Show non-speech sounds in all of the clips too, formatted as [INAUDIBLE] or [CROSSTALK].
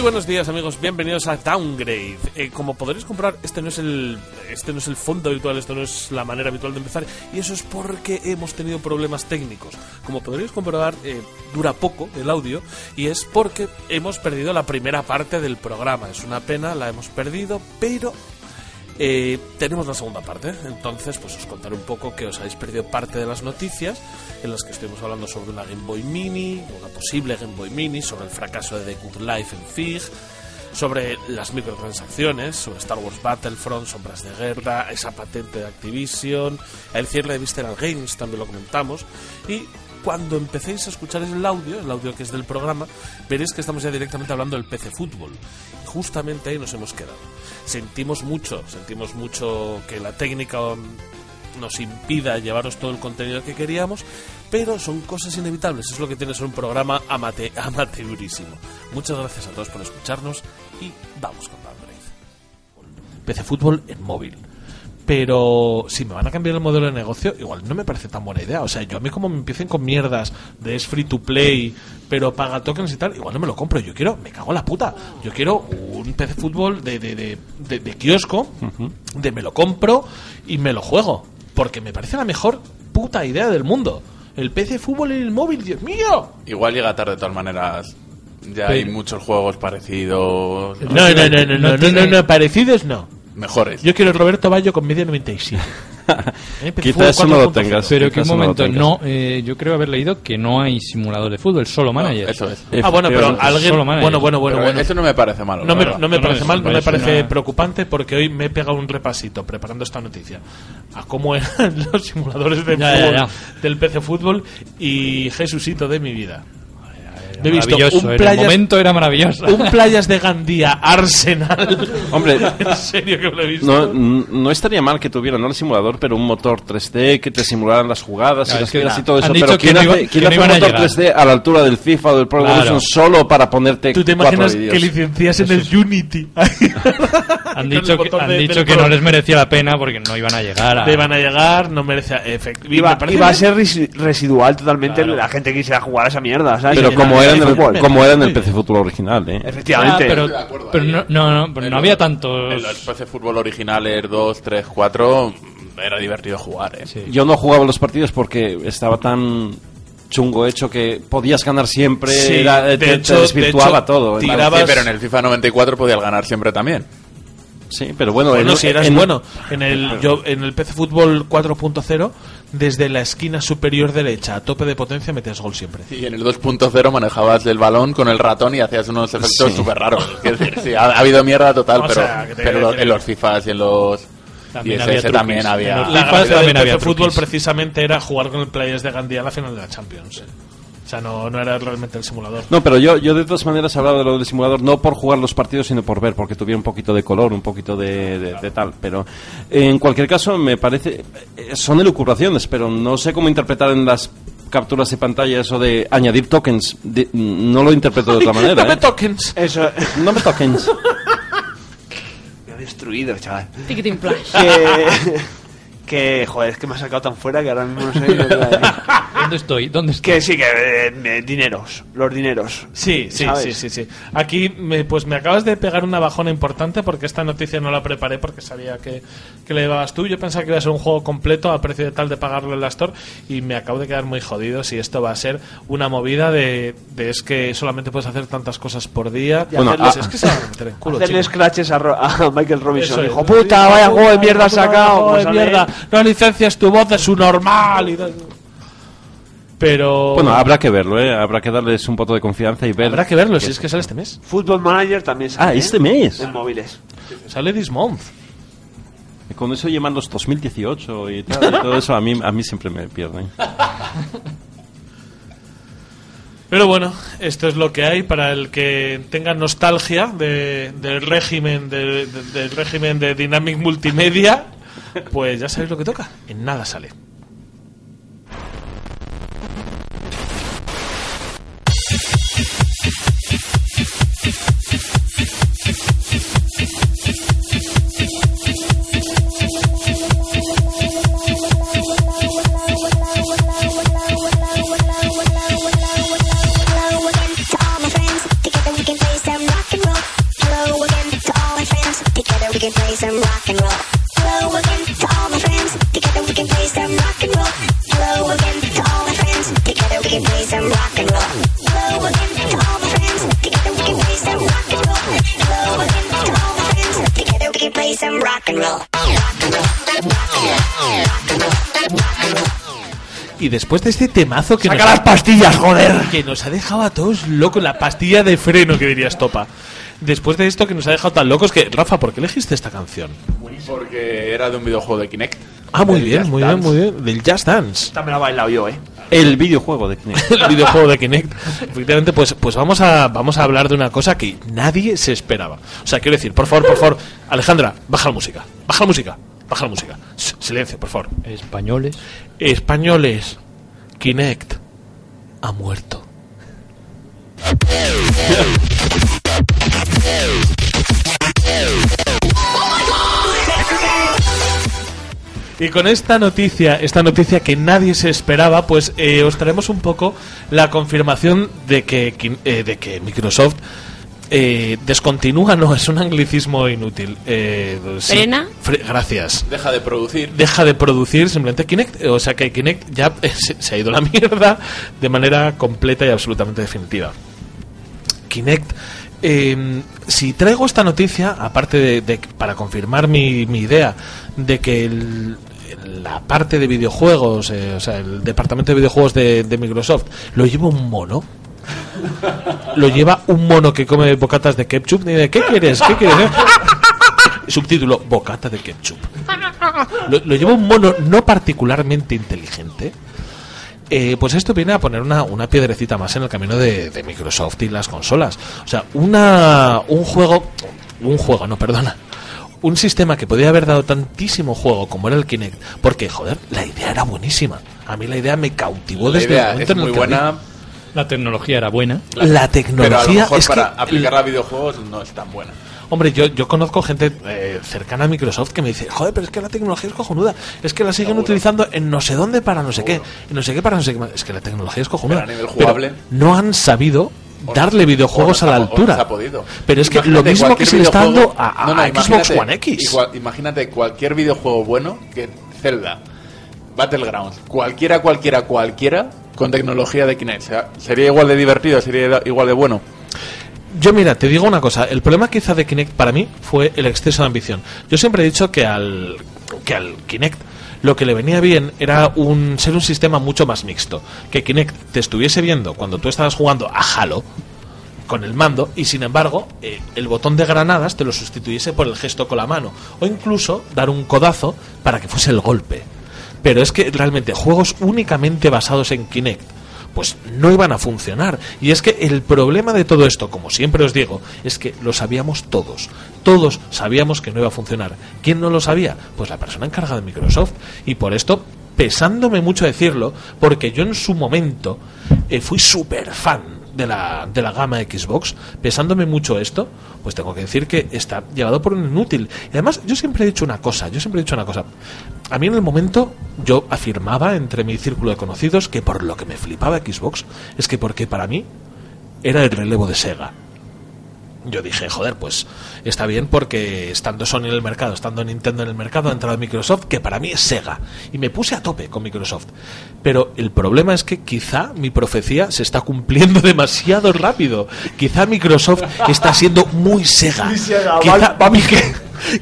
Muy buenos días amigos, bienvenidos a Downgrade. Eh, como podréis comprobar, este no es el este no es el fondo habitual, esto no es la manera habitual de empezar y eso es porque hemos tenido problemas técnicos. Como podréis comprobar, eh, dura poco el audio y es porque hemos perdido la primera parte del programa. Es una pena, la hemos perdido, pero eh, tenemos la segunda parte, entonces pues os contaré un poco que os habéis perdido parte de las noticias en las que estuvimos hablando sobre una Game Boy Mini, una posible Game Boy Mini, sobre el fracaso de The Good Life en FIG, sobre las microtransacciones, sobre Star Wars Battlefront, Sombras de Guerra, esa patente de Activision, el cierre de Visceral Games también lo comentamos y cuando empecéis a escuchar el audio, el audio que es del programa, veréis que estamos ya directamente hablando del PC Fútbol. Justamente ahí nos hemos quedado. Sentimos mucho, sentimos mucho que la técnica nos impida llevaros todo el contenido que queríamos, pero son cosas inevitables. Es lo que tiene ser un programa amate amateurísimo. Muchas gracias a todos por escucharnos y vamos con Downgrade. PC Fútbol en móvil. Pero si me van a cambiar el modelo de negocio, igual no me parece tan buena idea. O sea, yo a mí como me empiecen con mierdas de es free to play, pero paga tokens y tal, igual no me lo compro. Yo quiero, me cago en la puta. Yo quiero un PC fútbol de, de, de, de, de kiosco, de me lo compro y me lo juego. Porque me parece la mejor puta idea del mundo. El PC fútbol en el móvil, Dios mío. Igual llega tarde de todas maneras. Ya hay muchos juegos parecidos. No, no, no, no, no, no, no, no, parecidos no. Mejores. Yo quiero el Roberto Bayo con media 97. [LAUGHS] ¿Eh? PC Quizá Fútbol eso no lo 4.0. tengas. Pero que un Quizás no momento, no, eh, yo creo haber leído que no hay simulador de fútbol, solo manager. Eso es. Ah, bueno, pero alguien. Bueno, bueno, bueno, bueno. Eso no me parece malo. No me, no me No, parece no, mal, me no me parece preocupante porque hoy me he pegado un repasito preparando esta noticia a cómo eran [LAUGHS] los simuladores de Ya, ya, fútbol ya. del PC Fútbol y Jesucito de mi vida. He visto un en playas, el momento era maravilloso. un playas de Gandía Arsenal. [LAUGHS] Hombre, en serio que lo he visto. no, no estaría mal que tuviera no el simulador, pero un motor 3D que te simularan las jugadas Claro, y las na- y todo eso. Pero ¿quién no hace, quién hace iban un motor llegar? 3D a la altura del FIFA o del Pro Claro. Evolution solo para ponerte ¿Tú te cuatro imaginas vídeos? que licencias en el Unity? [LAUGHS] Han dicho que, han de- dicho que no les merecía la pena porque no iban a llegar a... Te van a llegar, no merece efecto. Iba, iba a ser resi- residual totalmente Claro. la gente que quisiera jugar a esa mierda, ¿sabes? Pero como nada, era, en de el, fútbol. como era en el PC Fútbol original, ¿eh? Efectivamente. Ah, pero de acuerdo pero no, no, no, pero no había tantos... En los PC Fútbol originales 2, 3, 4 era divertido jugar, ¿eh? Sí. Yo no jugaba los partidos porque estaba tan chungo hecho que podías ganar siempre, Sí, era- de te, te hecho- de desvirtuaba hecho, todo. ¿eh? tiraba- Sí, pero en el FIFA 94 podías ganar siempre también. Sí, pero bueno, Bueno, en- si eras en- bueno. En el, yo, en el PC Fútbol 4.0, desde la esquina superior derecha a tope de potencia metías gol siempre. Y en el 2.0 manejabas el balón con el ratón y hacías unos efectos Sí. súper raros. Es decir, sí, ha, ha habido mierda total, O pero, sea, que te- pero lo- que- en los FIFAs y en los... También y había ese truquis. también había... En los La FIFA gracia también había Fútbol precisamente era jugar con el Players de Gandía a la final de la Champions. O sea, no, no era realmente el simulador. No, pero yo, yo de todas maneras hablaba de lo del simulador no por jugar los partidos, sino por ver, porque tuviera un poquito de color, un poquito de, de- de tal. Pero en cualquier caso, me parece. eh, Son elucubraciones, pero no sé cómo interpretar en las capturas de pantalla eso de añadir tokens. De- no lo interpreto de otra [LAUGHS] manera. Dame ¿eh? tokens. Eso. [LAUGHS] No me tokens. Me ha destruido, chaval. Ticketing Flash. Que. [LAUGHS] que, joder, es que me ha sacado tan fuera que ahora mismo no sé lo que iba a decir. [LAUGHS] ¿Dónde estoy? ¿Dónde estoy? Que sí, que. eh, eh, dineros. Los dineros. Sí, sí, ¿Sabes? sí, sí, sí. Aquí, me, pues me acabas de pegar una bajona importante porque esta noticia no la preparé porque sabía que, que le llevabas tú. Yo pensaba que iba a ser un juego completo a precio de tal de pagarlo en la Store y me acabo de quedar muy jodido si esto va a ser una movida de, de es que solamente puedes hacer tantas cosas por día. Y Bueno, hacerles- es que se van a meter en culo, Hacerle chico. scratches a, Ro- a Michael Eso Robinson. es. Hijo puta, vaya juego de mierda sacado. juego Pues de a mierda. No licencias tu voz de su normal y tal. Pero. Bueno, habrá que verlo, ¿eh? Habrá que darles un poco de confianza y ver. habrá que verlo si es que sale este mes. Football Manager también sale. Ah, este ¿eh? mes. En móviles. Sale this month. Con eso llaman los 2018 y tal. y todo eso a mí, a mí siempre me pierden. Pero bueno, esto es lo que hay para el que tenga nostalgia de- del régimen de- de- del régimen de Dynamic Multimedia, pues ya sabéis lo que toca. En nada sale. Después de este temazo que ¡Saca nos, las pastillas, joder! que nos ha dejado a todos locos, la pastilla de freno que diría Estopa. Después de esto que nos ha dejado tan locos que, Rafa, ¿por qué elegiste esta canción? Porque era de un videojuego de Kinect. Ah, muy bien, Just muy bien, muy bien. Del Just Dance. Esta me la he bailado yo, eh. El videojuego de Kinect. [LAUGHS] el videojuego de Kinect. Efectivamente, pues, pues vamos, a, vamos a hablar de una cosa que nadie se esperaba. O sea, quiero decir, por favor, por favor, Alejandra, baja la música. Baja la música. Baja la música. Silencio, por favor. Españoles. Españoles, Kinect ha muerto. Y con esta noticia, esta noticia que nadie se esperaba, pues eh, os traemos un poco la confirmación de que, eh, de que Microsoft eh, descontinúa, no, es un anglicismo inútil. Eh, sí. ¿Frena? Fre- gracias Deja de producir. deja de producir simplemente Kinect. O sea que Kinect ya eh, se, se ha ido a la [LAUGHS] mierda de manera completa y absolutamente definitiva. Kinect. eh, si traigo esta noticia, aparte de, de- para confirmar mi, mi idea de que el- la parte de videojuegos, eh, o sea, el departamento de videojuegos de, de Microsoft, lo lleva un mono. Lo lleva un mono que come bocatas de ketchup. Y ¿Qué quieres? ¿Qué quieres? [LAUGHS] Subtítulo: Bocata de ketchup. Lo, lo lleva un mono no particularmente inteligente. Eh, pues esto viene a poner una, una piedrecita más en el camino de, de Microsoft y las consolas. O sea, una, un juego. Un juego, no, perdona. Un sistema que podía haber dado tantísimo juego como era el Kinect. Porque, joder, la idea era buenísima. A mí la idea me cautivó La desde idea el momento es en el muy que vi. La tecnología era buena. La pero a lo tecnología mejor es que aplicarla a videojuegos no es tan buena. Hombre, yo, yo conozco gente eh, cercana a Microsoft que me dice, joder, pero es que la tecnología es cojonuda. Es que la siguen utilizando en no sé dónde para no sé qué. En no sé qué para no sé qué. Es que la tecnología es cojonuda. Pero a nivel jugable- no han sabido darle no- videojuegos no a la no altura. se ha podido. Pero es que Imagínate lo mismo que se le está dando a, a No, no, Xbox imagínate- One X. igual- imagínate cualquier videojuego bueno que Zelda, Battlegrounds, cualquiera, cualquiera, cualquiera con tecnología de Kinect. Sea, sería igual de divertido, sería igual de bueno. Yo mira, te digo una cosa, el problema quizá de Kinect para mí fue el exceso de ambición. Yo siempre he dicho que al que al Kinect lo que le venía bien era un ser un sistema mucho más mixto, que Kinect te estuviese viendo cuando tú estabas jugando a Halo con el mando y sin embargo eh, el botón de granadas te lo sustituyese por el gesto con la mano o incluso dar un codazo para que fuese el golpe. Pero es que realmente juegos únicamente basados en Kinect pues no iban a funcionar. Y es que el problema de todo esto, como siempre os digo, es que lo sabíamos todos. Todos sabíamos que no iba a funcionar. ¿Quién no lo sabía? Pues la persona encargada de Microsoft. Y por esto, pesándome mucho decirlo, porque yo en su momento eh, fui súper fan de la, de la gama Xbox, pesándome mucho esto, pues tengo que decir que está llevado por un inútil. Y además, yo siempre he dicho una cosa, yo siempre he dicho una cosa. A mí en el momento yo afirmaba entre mi círculo de conocidos que por lo que me flipaba Xbox es que porque para mí era el relevo de Sega. Yo dije, joder, pues está bien porque estando Sony en el mercado, estando Nintendo en el mercado, ha entrado Microsoft, que para mí es Sega. Y me puse a tope con Microsoft. Pero el problema es que quizá mi profecía se está cumpliendo [LAUGHS] demasiado rápido. Quizá Microsoft está siendo muy Sega. Quizá,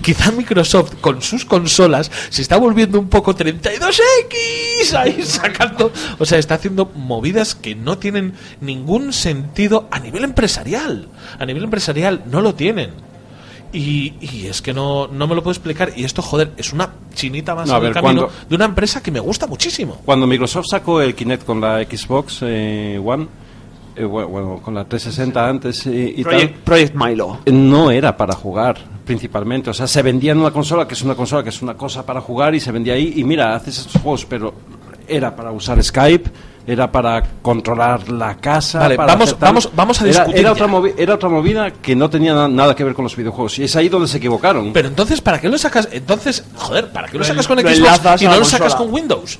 quizá Microsoft con sus consolas se está volviendo un poco 32X ahí [LAUGHS] sacando. O sea, está haciendo movidas que no tienen ningún sentido a nivel empresarial. A nivel empresarial no lo tienen. Y, y es que no, no me lo puedo explicar. Y esto, joder, es una chinita más No, a en el ver, camino cuando- de una empresa que me gusta muchísimo. Cuando Microsoft sacó el Kinect con la Xbox eh, One, eh, bueno, bueno, con la 360 antes eh, y Project, tal, Project Milo. no era para jugar principalmente. O sea, se vendía en una consola que es una consola que es una cosa para jugar y se vendía ahí. Y mira, haces estos juegos, pero era para usar Skype, era para controlar la casa. Vale, para vamos- vamos- vamos a Era- discutir Era, ya. otra movi- era otra movida que no tenía na- nada que ver con los videojuegos. Y es ahí donde se equivocaron. Pero entonces, ¿para qué lo sacas? Entonces, joder, ¿para qué lo Lo sacas con Xbox y no lo sacas con Windows?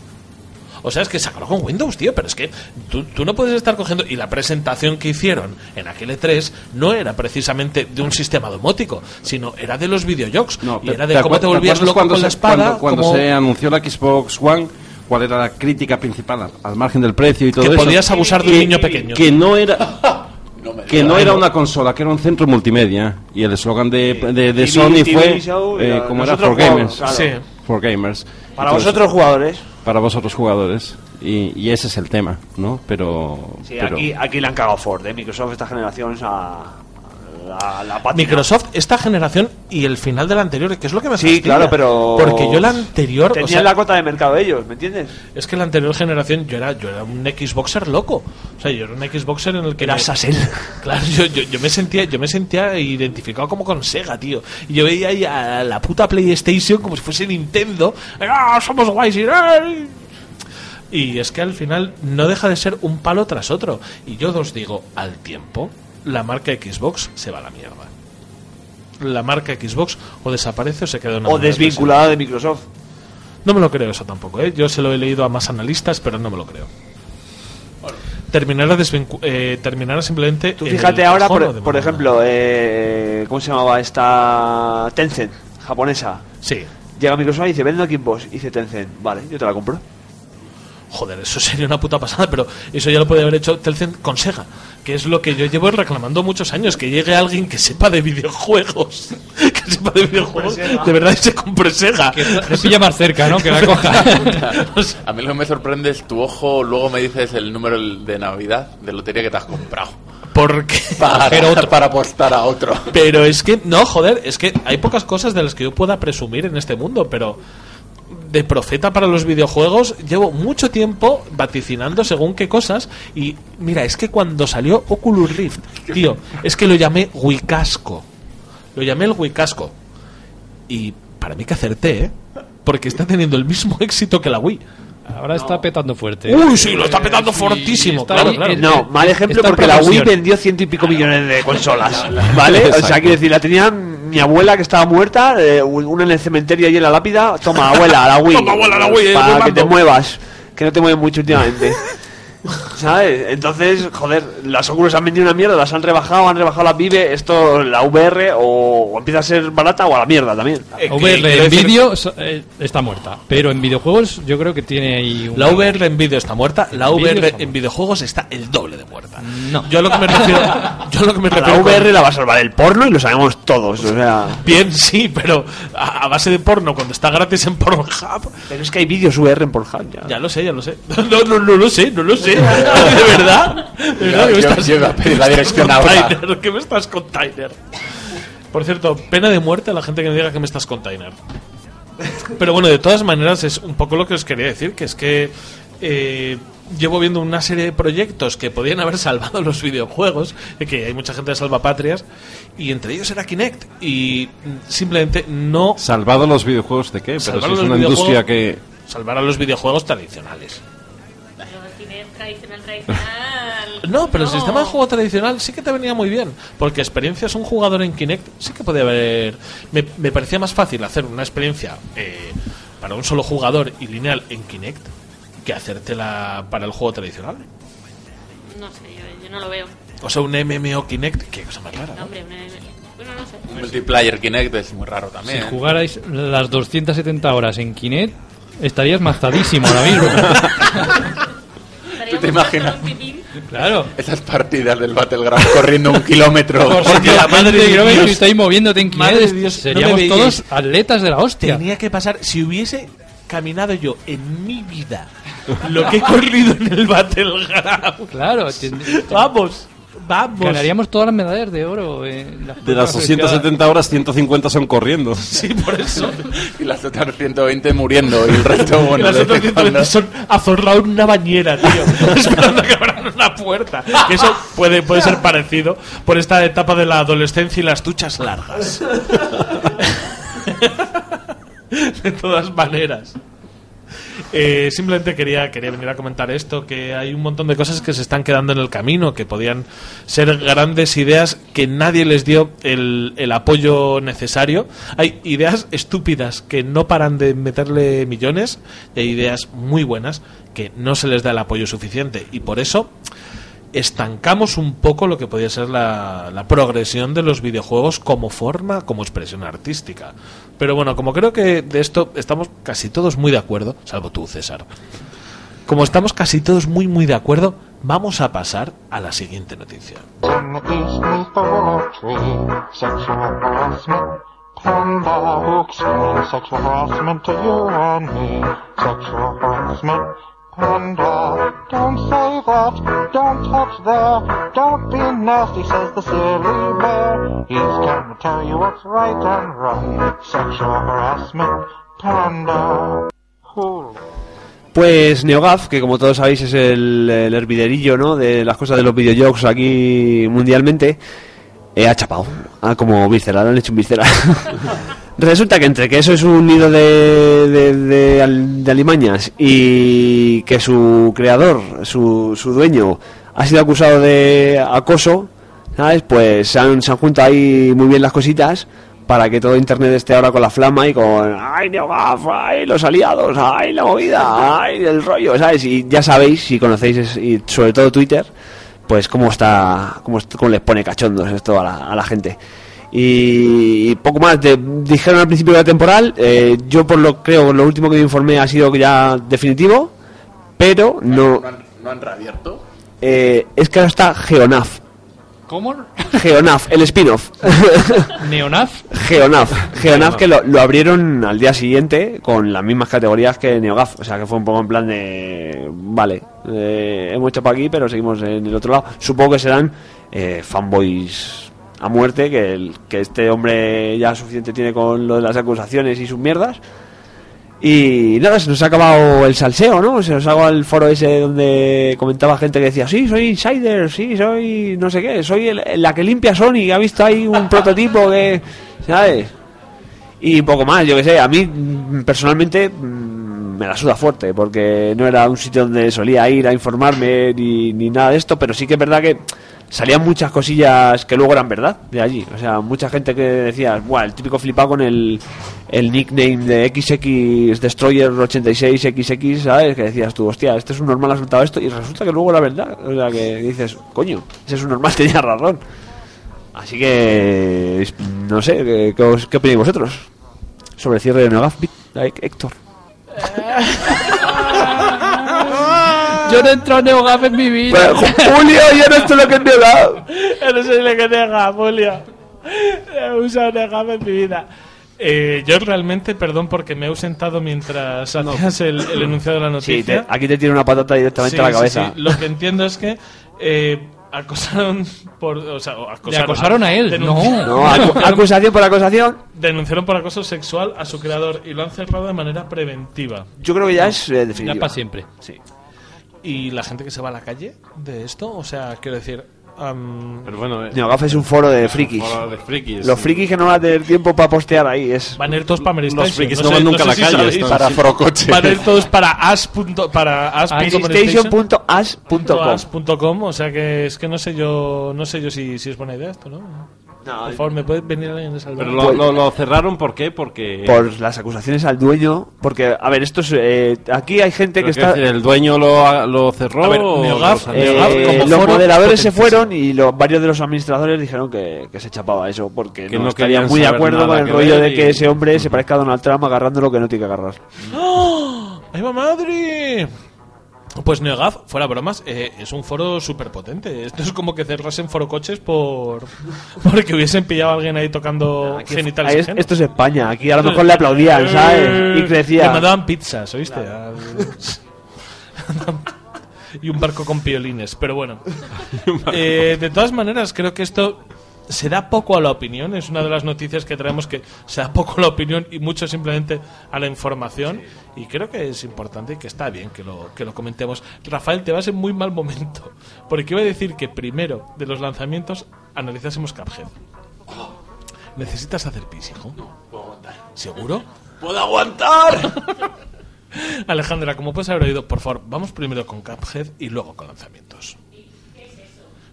O sea, es que sacaron con Windows, tío, pero es que tú, tú no puedes estar cogiendo... Y la presentación que hicieron en aquel E3 no era precisamente de un sistema domótico, sino era de los videojuegos. No, y era ¿te de cómo te volvías acuerdas loco cuando con la se- espada. Cuando, cuando cómo- se anunció la Xbox One, ¿cuál era la crítica principal? Al- margen del precio y todo que eso. podías abusar de un niño pequeño. Que no era... [LAUGHS] Que no era una consola, que era un centro multimedia. Y el eslogan de, de, de TV, Sony TV fue, show, eh, como era, for gamers. For gamers. Para Entonces, vosotros jugadores. Para vosotros jugadores. Y, y ese es el tema, ¿no? Pero... Sí, pero- aquí, aquí le han cagado Ford, ¿eh? Microsoft esta generación a, la. Microsoft, esta generación y el final de la anterior, que es lo que me Sí, fastidia. claro, pero... Porque yo la anterior... o Tenían sea, la cota de mercado ellos, ¿me entiendes? Es que la anterior generación yo era, yo era un Xboxer loco. O sea, yo era un Xboxer en el que... Era me- Sassel. [LAUGHS] Claro, yo, yo, yo me sentía yo me sentía identificado como con Sega, tío. Y yo veía ahí a la puta PlayStation como si fuese Nintendo. ¡Ah, somos guays! Y, ¡ay! y es que al final no deja de ser un palo tras otro. Y yo os digo, al tiempo, la marca Xbox se va a la mierda. La marca Xbox o desaparece o se queda en una O desvinculada de Microsoft. no me lo creo eso tampoco, ¿eh? Yo se lo he leído a más analistas, pero no me lo creo. Terminará, desvincu- eh, terminará simplemente. Tú fíjate el ahora, por, ejemplo, eh, ¿cómo se llamaba esta Tencent, japonesa? Sí. Llega a Microsoft y dice, vende Xbox. Y dice Tencent, vale, yo te la compro. Joder, eso sería una puta pasada, pero eso ya lo puede haber hecho Telcent con Sega, que es lo que yo llevo reclamando muchos años, que llegue alguien que sepa de videojuegos, [LAUGHS] que sepa de videojuegos, de verdad y se compre Sega. Que le pilla más cerca, ¿no? Que la [LAUGHS] coja. A mí lo que me sorprende es tu ojo, luego me dices el número de Navidad de lotería que te has comprado. porque... [LAUGHS] Para, Pero otro- para apostar a otro. Pero es que, no, joder, es que hay pocas cosas de las que yo pueda presumir en este mundo, pero de profeta para los videojuegos llevo mucho tiempo vaticinando según qué cosas y mira, es que cuando salió Oculus Rift, tío, es que lo llamé Wicasco. Lo llamé el Wicasco. Y para mí que acerté, ¿eh? Porque está teniendo el mismo [LAUGHS] éxito que la Wii. Ahora está petando fuerte. Uy, sí, lo está petando fortísimo, está claro, ahí claro. en- No, mal ejemplo porque la Wii vendió ciento y pico millones de consolas. [LAUGHS] ¿Vale? O sea, quiero decir, la tenía mi abuela que estaba muerta, eh, una en el cementerio y en la lápida. Toma, abuela, la Wii. Toma, abuela, la Wii, eh, Para voy que te muevas. Que no te mueves mucho últimamente. [LAUGHS] ¿Sabes? Entonces, joder, las Oculus han vendido una mierda, las han rebajado, han rebajado las Vive, esto, la VR, o, o empieza a ser barata o a la mierda también. Eh, VR en decir- vídeo eh, está muerta. Pero en videojuegos yo creo que tiene ahí un... La VR en vídeo está muerta, la VR en videojuegos está el doble de muerta. No. Yo a lo que me [LAUGHS] refiero, yo a lo que me A la refiero con- VR la va a salvar el porno y lo sabemos todos, o sea... bien sí, pero a, a base de porno cuando está gratis en Pornhub, Pero es que hay vídeos VR en Pornhub ya. ya lo sé, ya lo sé. [LAUGHS] No, no, no lo sé, no lo sé. De verdad. De verdad, ¿qué me yo- estás- yo a pedir la dirección ahora. ¿Qué me estás container? Por cierto, pena de muerte a la gente que me diga que me estás container. Pero bueno, de todas maneras es un poco lo que os quería decir, que es que eh, llevo viendo una serie de proyectos que podían haber salvado los videojuegos, que hay mucha gente de salvapatrias, y entre ellos era Kinect, y simplemente no ¿Salvado los videojuegos de qué? Pero si es una industria que... salvar a los videojuegos tradicionales. Tradicional, tradicional. [LAUGHS] No, pero el sistema de juego tradicional sí que te venía muy bien. Porque experiencias un jugador en Kinect sí que podía haber. Me, me parecía más fácil hacer una experiencia eh, para un solo jugador y lineal en Kinect que hacértela para el juego tradicional. No sé, yo, yo no lo veo. O sea, un MMO Kinect, qué cosa más rara. No, ¿no? hombre, una- bueno, no sé. Un multiplayer Kinect es muy raro Si también. ¿eh? jugarais las 270 horas en Kinect, estarías mazadísimo ahora mismo. [LAUGHS] Te imaginas? claro. Esas partidas del Battleground corriendo un kilómetro. Porque la madre de kilómetros Dios. y estáis moviéndote en de Dios, no seríamos me todos atletas de la hostia. Tenía que pasar, si hubiese caminado yo en mi vida lo que he corrido en el Battleground. Claro, Vamos, vamos. ganaríamos todas las medallas de oro. en las De las pruebas 270 horas, 150 son corriendo. Sí, por eso. [LAUGHS] y las otras 120 muriendo y el resto, [LAUGHS] Y bueno, las de otras vez en cuando- 120 son azorrado en una bañera, tío. [LAUGHS] esperando a que abran una puerta. Que eso puede, puede ser parecido por esta etapa de la adolescencia y las duchas largas. de todas maneras. Eh, simplemente quería, quería venir a comentar esto, que hay un montón de cosas que se están quedando en el camino, que podían ser grandes ideas que nadie les dio el, el apoyo necesario. Hay ideas estúpidas que no paran de meterle millones y hay ideas muy buenas que no se les da el apoyo suficiente. Y por eso estancamos un poco lo que podía ser la, la progresión de los videojuegos como forma, como expresión artística. Pero bueno, como creo que de esto estamos casi todos muy de acuerdo, salvo tú, César. Como estamos casi todos muy muy de acuerdo, vamos a pasar a la siguiente noticia. Panda, don't say that, don't touch there, don't be nasty, says the silly bear. He's to tell you what's right and wrong. Sexual harassment. Panda. Who Pues NeoGAF, que como todos sabéis es el, el herviderillo ¿no? de las cosas de los videojuegos aquí mundialmente, eh, ha chapado. Ah, como víscera, le han hecho un víscera. [LAUGHS] Resulta que entre que eso es un nido de, de, de al- de alimañas y que su creador, su, su dueño, ha sido acusado de acoso, ¿sabes? Pues se han, se han juntado ahí muy bien las cositas para que todo internet esté ahora con la flama y con ay NeoGAF, ay los aliados, ay la movida, ay el rollo, ¿sabes? Y ya sabéis, si conocéis y sobre todo Twitter, pues cómo está, cómo, cómo les pone cachondos esto a la, a la gente. Y, poco más, de- dijeron al principio de la temporal, eh, yo por lo creo, lo último que me informé ha sido ya definitivo, pero no, ¿No han, no han reabierto? eh, es que ahora está Geonaf, ¿Cómo? Geonaf, el spin-off. [LAUGHS] ¿Neonaz? Geonaf, Geonaf que lo, lo abrieron al día siguiente con las mismas categorías que NeoGAF, o sea que fue un poco en plan de, vale, eh, hemos hecho para aquí pero seguimos en el otro lado. Supongo que serán eh, fanboys a muerte, que, el, que este hombre ya suficiente tiene con lo de las acusaciones y sus mierdas. Y nada, se nos ha acabado el salseo, ¿no? Se nos ha acabado el foro ese donde comentaba gente que decía, sí, soy insider, sí, soy no sé qué, soy el- la que limpia Sony, ha visto ahí un [LAUGHS] prototipo que, ¿sabes? Y poco más, yo que sé, a mí mm, personalmente mm, me la suda fuerte, porque no era un sitio donde solía ir a informarme ni, ni nada de esto, pero sí que es verdad que salían muchas cosillas que luego eran verdad de allí. O sea, mucha gente que decía, Buah, el típico flipado con el, el nickname de XX Destroyer 86XX, ¿sabes? Que decías tú, hostia, este es un normal, ha soltado esto, y resulta que luego la verdad, o sea, que dices, coño, ese es un normal, [LAUGHS] tenía razón. Así que, no sé, ¿qué, qué, qué opináis vosotros? Sobre el cierre de Nogaf, Héctor. Yo no entro a NeoGAF en mi vida. Pero, Julio, yo no sé lo que he Nogaf. no soy lo que nega, Julio. He usado negame en mi vida. Eh, yo realmente, perdón porque me he ausentado mientras hacías el, el enunciado de la Sí, noticia. te- aquí te tiene una patata directamente Sí, a la sí, cabeza. sí. Lo que entiendo es que eh, acosaron por. O sea, acosaron, ¿Le acosaron a él? No, acu- [LAUGHS] acusación por acusación. Denunciaron por acoso sexual a su creador y lo han cerrado de manera preventiva. Yo creo que ya es eh, Ya para siempre. Sí. ¿Y la gente que se va a la calle de esto? O sea, quiero decir. Pero bueno, eh, Neogaf es un foro de frikis. foro de frikis. Los frikis que no van a tener tiempo para postear ahí es. van a ir todos para Mary Los Station. frikis No no sé- van no nunca sé a la si calle, sabéis. Para Forocoche. Van a ir todos para as. punto- Para as. as.com, o sea que es que no sé yo no sé yo si, si es buena idea esto, ¿no? Por favor, ¿me puede venir alguien de salvar? Pero lo, lo- lo cerraron, ¿por qué? Porque... Por las acusaciones al dueño. Porque, a ver, esto es. eh, aquí hay gente Pero que ¿qué está. decir, ¿El dueño lo, lo cerró? A ver, Neogaf, los Eh, Neogaf, como los foro, moderadores se fueron y los, varios de los administradores dijeron que, que se chapaba eso porque Que no, no estarían muy de acuerdo con el rollo de y- que ese hombre se parezca a Donald Trump agarrando lo que no tiene que agarrar. ¡Ay, va madre! Pues NeoGAF, fuera bromas, eh, es un foro súper potente. Esto es como que cerrasen foro coches por [LAUGHS] porque hubiesen pillado a alguien ahí tocando genitales es- esto es España, aquí a lo mejor le aplaudían, ¿sabes? Y Le crecía. mandaban pizzas, ¿oíste? [LAUGHS] Y un barco con piolines, pero bueno. [LAUGHS] Eh, de todas maneras, creo que esto se da poco a la opinión. Es una de las noticias que traemos que se da poco a la opinión y mucho simplemente a la información. Y creo que es importante y que está bien que lo, que lo comentemos. Rafael, te vas en muy mal momento. Porque iba a decir que primero de los lanzamientos analizásemos Cuphead. ¿Necesitas hacer pis, hijo? No, puedo aguantar. ¿Seguro? ¡Puedo aguantar! [LAUGHS] Alejandra, como puedes haber oído, por favor, vamos primero con Cuphead y luego con lanzamientos.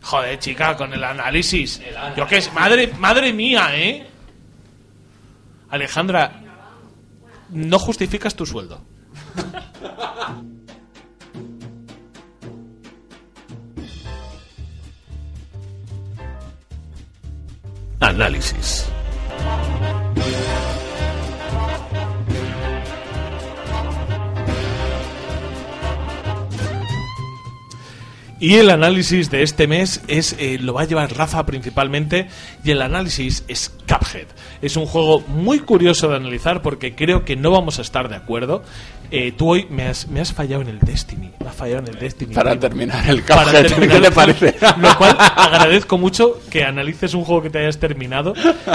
Joder, chica, con el análisis. Yo qué sé, madre, madre mía, ¿eh? Alejandra, no justificas tu sueldo. [LAUGHS] Análisis. Y el análisis de este mes es eh, lo va a llevar Rafa principalmente y el análisis es Cuphead. Es un juego muy curioso de analizar porque creo que no vamos a estar de acuerdo. Eh, tú hoy me has, me has fallado en el Destiny. Me has fallado en el Destiny. Para terminar el Cuphead, ¿qué te parece? [LAUGHS] Lo cual agradezco mucho que analices un juego que te hayas terminado.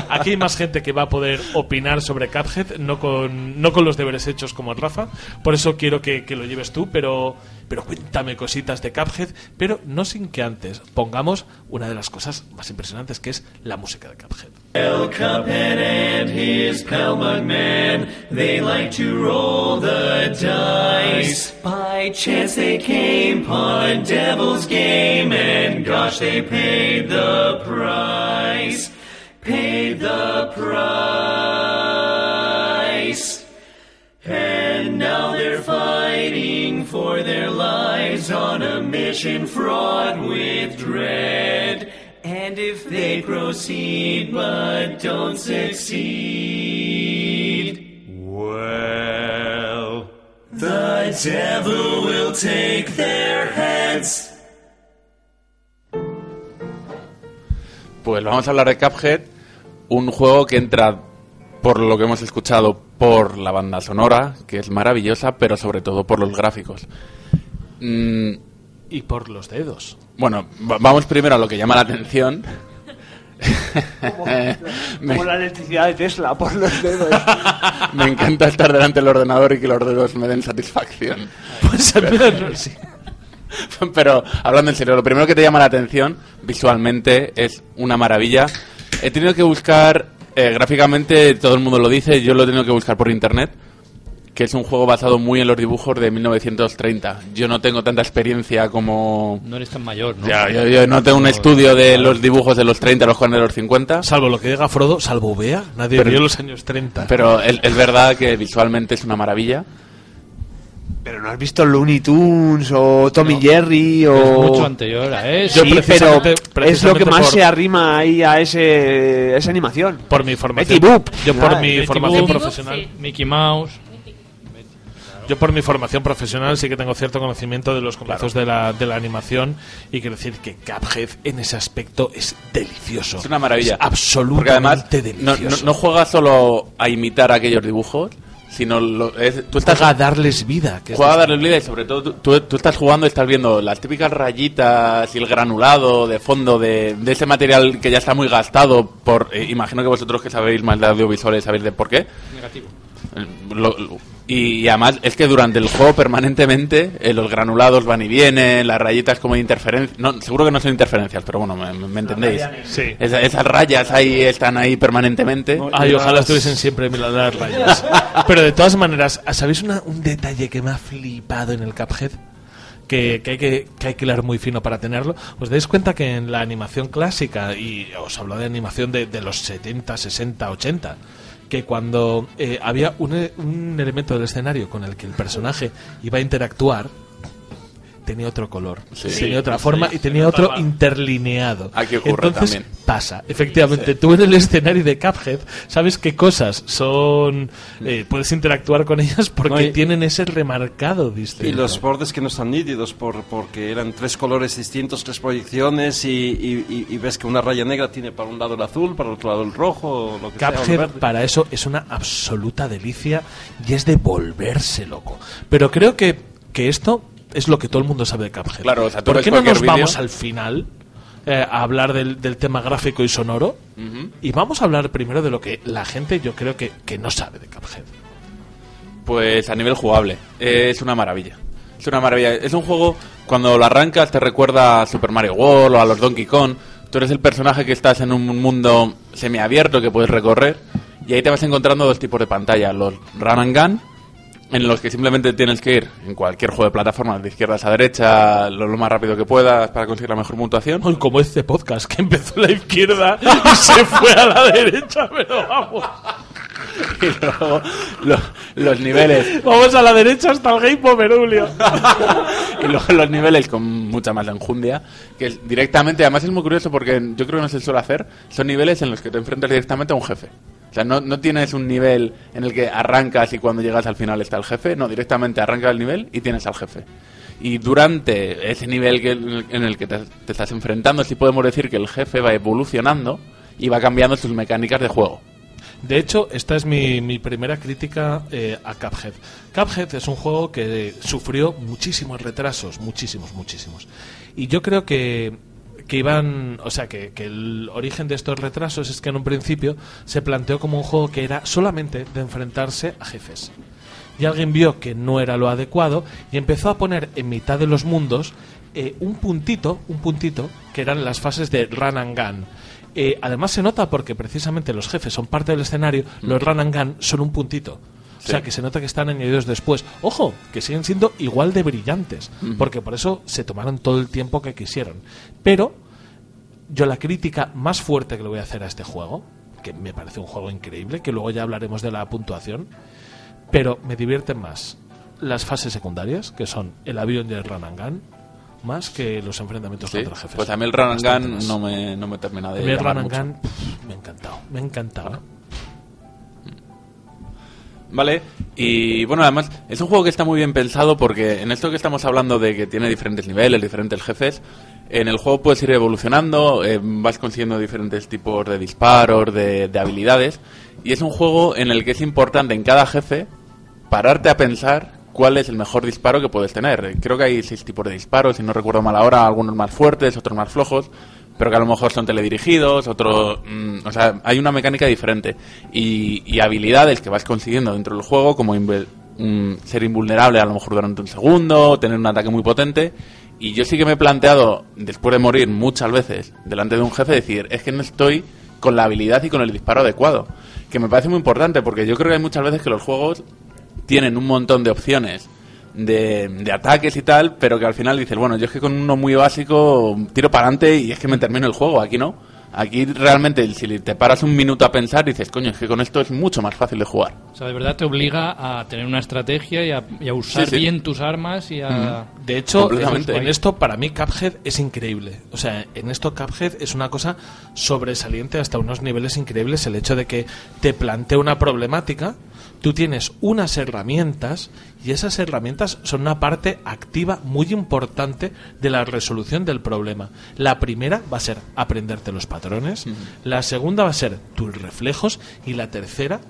Aquí hay más gente que va a poder opinar sobre Cuphead, no con, no con los deberes hechos como Rafa. Por eso quiero que, que lo lleves tú, pero, pero cuéntame cositas de Cuphead, pero no sin que antes pongamos una de las cosas más impresionantes que es la música de Cuphead. By chance they came upon devil's game, and gosh, they paid the price. Paid the price. And now they're fighting for their lives on a mission fraught with dread. And if they proceed but don't succeed, well, the devil will take their heads. Pues vamos a hablar de Cuphead, un juego que entra, por lo que hemos escuchado, por la banda sonora, que es maravillosa, pero sobre todo por los gráficos. Mm, Y por los dedos. Bueno, va- vamos primero a lo que llama la atención. Como [LAUGHS] la electricidad de Tesla por los dedos. [LAUGHS] me encanta estar delante del ordenador y que los dedos me den satisfacción. Pues [LAUGHS] al menos no, sí. Pero hablando en serio, lo primero que te llama la atención visualmente es una maravilla. He tenido que buscar, eh, gráficamente todo el mundo lo dice, yo lo he tenido que buscar por internet, que es un juego basado muy en los dibujos de 1930. Yo no tengo tanta experiencia como... No eres tan mayor, ¿no? Ya, yo, yo no tengo un estudio de los dibujos de los 30, los jóvenes de los 50. Salvo lo que diga Frodo, salvo Bea, nadie Pero- vio los años 30. Pero es, verdad que visualmente es una maravilla. Pero no has visto Looney Tunes o Tommy No. Jerry o... Es mucho anterior a eso. Yo Sí, pero es lo que más por- se arrima ahí a ese, a esa animación. por mi formación. Betty Boop. Yo por Ah, mi Betty formación Boop. profesional. Mickey Mouse. Yo por mi formación profesional sí que tengo cierto conocimiento de los comienzos de, la, de la animación y quiero decir que Cuphead en ese aspecto es delicioso. Es una maravilla. Es absolutamente Porque además no, delicioso. no, no juega solo a imitar aquellos dibujos, sino lo, es- tú estás Juega a darles vida. Que es Juega a de- darle vida y sobre todo tú, tú- tú estás jugando y estás viendo las típicas rayitas y el granulado de fondo de, de ese material que ya está muy gastado por... eh, imagino que vosotros que sabéis más de audiovisuales sabéis de por qué. Negativo. Lo- lo- y, y además es que durante el juego permanentemente eh, los granulados van y vienen, las rayitas como de interferencia... No, seguro que no son interferencias, pero bueno, me, me entendéis. Sí. Esa- esas rayas ahí están ahí permanentemente. Ay, ojalá estuviesen siempre en las rayas. [LAUGHS] Pero de todas maneras, ¿sabéis una- un detalle que me ha flipado en el Cuphead? Que, que hay que, que hay que hilar muy fino para tenerlo. ¿Os dais cuenta que en la animación clásica, y os hablo de animación de, de los 70, 60, 80, que cuando eh, había un, un elemento del escenario con el que el personaje iba a interactuar, tenía otro color, tenía otra forma y tenía otro interlineado. Aquí ocurre Entonces, también. pasa. Efectivamente, tú en el escenario de Cuphead sabes qué cosas son. eh, puedes interactuar con ellas porque No, y- tienen ese remarcado distinto. Y los bordes que no están nítidos por, porque eran tres colores distintos, tres proyecciones y, y- y- y ves que una raya negra tiene para un lado el azul, para el otro lado el rojo, lo que sea, el para eso es una absoluta delicia y es de volverse loco. Pero creo que, que esto es lo que todo el mundo sabe de Cuphead. Claro, o sea, ¿Por qué no nos vamos al final eh, a hablar del, del tema gráfico y sonoro? Y vamos a hablar primero de lo que la gente yo creo que, que no sabe de Cuphead. Pues a nivel jugable, eh, es una maravilla. Es una maravilla. Es un juego, cuando lo arrancas, te recuerda a Super Mario World o a los Donkey Kong. Tú eres el personaje que estás en un mundo semiabierto que puedes recorrer. Y ahí te vas encontrando dos tipos de pantalla: los Run and Gun en los que simplemente tienes que ir en cualquier juego de plataforma de izquierdas a derecha lo, lo más rápido que puedas para conseguir la mejor puntuación. Como este podcast que empezó en la izquierda y se fue a la derecha, pero vamos. [LAUGHS] y luego lo- los niveles Vamos a la derecha hasta el Game Pomerulio. [LAUGHS] y luego los niveles con mucha más enjundia que es directamente además es muy curioso porque yo creo que no se suele hacer son niveles en los que te enfrentas directamente a un jefe o sea no, no tienes un nivel en el que arrancas y cuando llegas al final está el jefe no directamente arrancas el nivel y tienes al jefe y durante ese nivel que, en el que te, te estás enfrentando sí podemos decir que el jefe va evolucionando y va cambiando sus mecánicas de juego De hecho, esta es mi, mi primera crítica eh, a Cuphead. Cuphead es un juego que sufrió muchísimos retrasos, muchísimos, muchísimos. Y yo creo que, que iban, o sea, que, que el origen de estos retrasos es que en un principio se planteó como un juego que era solamente de enfrentarse a jefes. Y alguien vio que no era lo adecuado y empezó a poner en mitad de los mundos eh, un puntito, un puntito, que eran las fases de run and gun. Eh, además se nota porque precisamente los jefes son parte del escenario, los run and gun son un puntito. O sea, que se nota que están añadidos después. Ojo, que siguen siendo igual de brillantes, porque por eso se tomaron todo el tiempo que quisieron. Pero yo la crítica más fuerte que le voy a hacer a este juego, que me parece un juego increíble, que luego ya hablaremos de la puntuación, pero me divierten más las fases secundarias, que son el avión y el run and gun, más que los enfrentamientos ¿sí? contra jefes. pues a mí el run and gun no me, no me termina de A mí el run and mucho. gun, pff, me ha encantado, me ha encantado. Vale, y bueno, además es un juego que está muy bien pensado porque en esto que estamos hablando de que tiene diferentes niveles, diferentes jefes, en el juego puedes ir evolucionando, eh, vas consiguiendo diferentes tipos de disparos, de, de habilidades, y es un juego en el que es importante en cada jefe pararte a pensar cuál es el mejor disparo que puedes tener. Creo que hay seis tipos de disparos, si no recuerdo mal ahora, algunos más fuertes, otros más flojos, pero que a lo mejor son teledirigidos, otros... mm, o sea, hay una mecánica diferente. Y, y habilidades que vas consiguiendo dentro del juego, como mm, ser invulnerable a lo mejor durante un segundo, tener un ataque muy potente. Y yo sí que me he planteado, después de morir muchas veces delante de un jefe, decir, es que no estoy con la habilidad y con el disparo adecuado. Que me parece muy importante, porque yo creo que hay muchas veces que los juegos tienen un montón de opciones de, de ataques y tal, pero que al final dices, bueno, yo es que con uno muy básico tiro para adelante y es que me termino el juego. Aquí no. Aquí realmente, si te paras un minuto a pensar, dices, coño, es que con esto es mucho más fácil de jugar. O sea, de verdad te obliga a tener una estrategia y a, y a usar Sí, sí. bien tus armas y a... De hecho, en esto para mí Cuphead es increíble. O sea, en esto Cuphead es una cosa sobresaliente hasta unos niveles increíbles. El hecho de que te plantea una problemática, tú tienes unas herramientas y esas herramientas son una parte activa muy importante de la resolución del problema. La primera va a ser aprenderte los patrones, la segunda va a ser tus reflejos y la tercera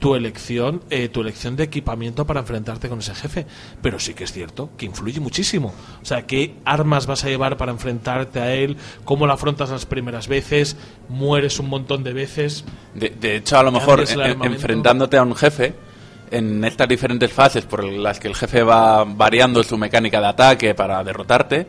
tu elección, eh, tu elección de equipamiento para enfrentarte con ese jefe. Pero sí que es cierto que influye muchísimo. O sea, qué armas vas a llevar para enfrentarte a él, cómo lo afrontas las primeras veces, mueres un montón de veces. De, de hecho, a lo mejor en- enfrentándote a un jefe, en estas diferentes fases por las que el jefe va variando su mecánica de ataque para derrotarte,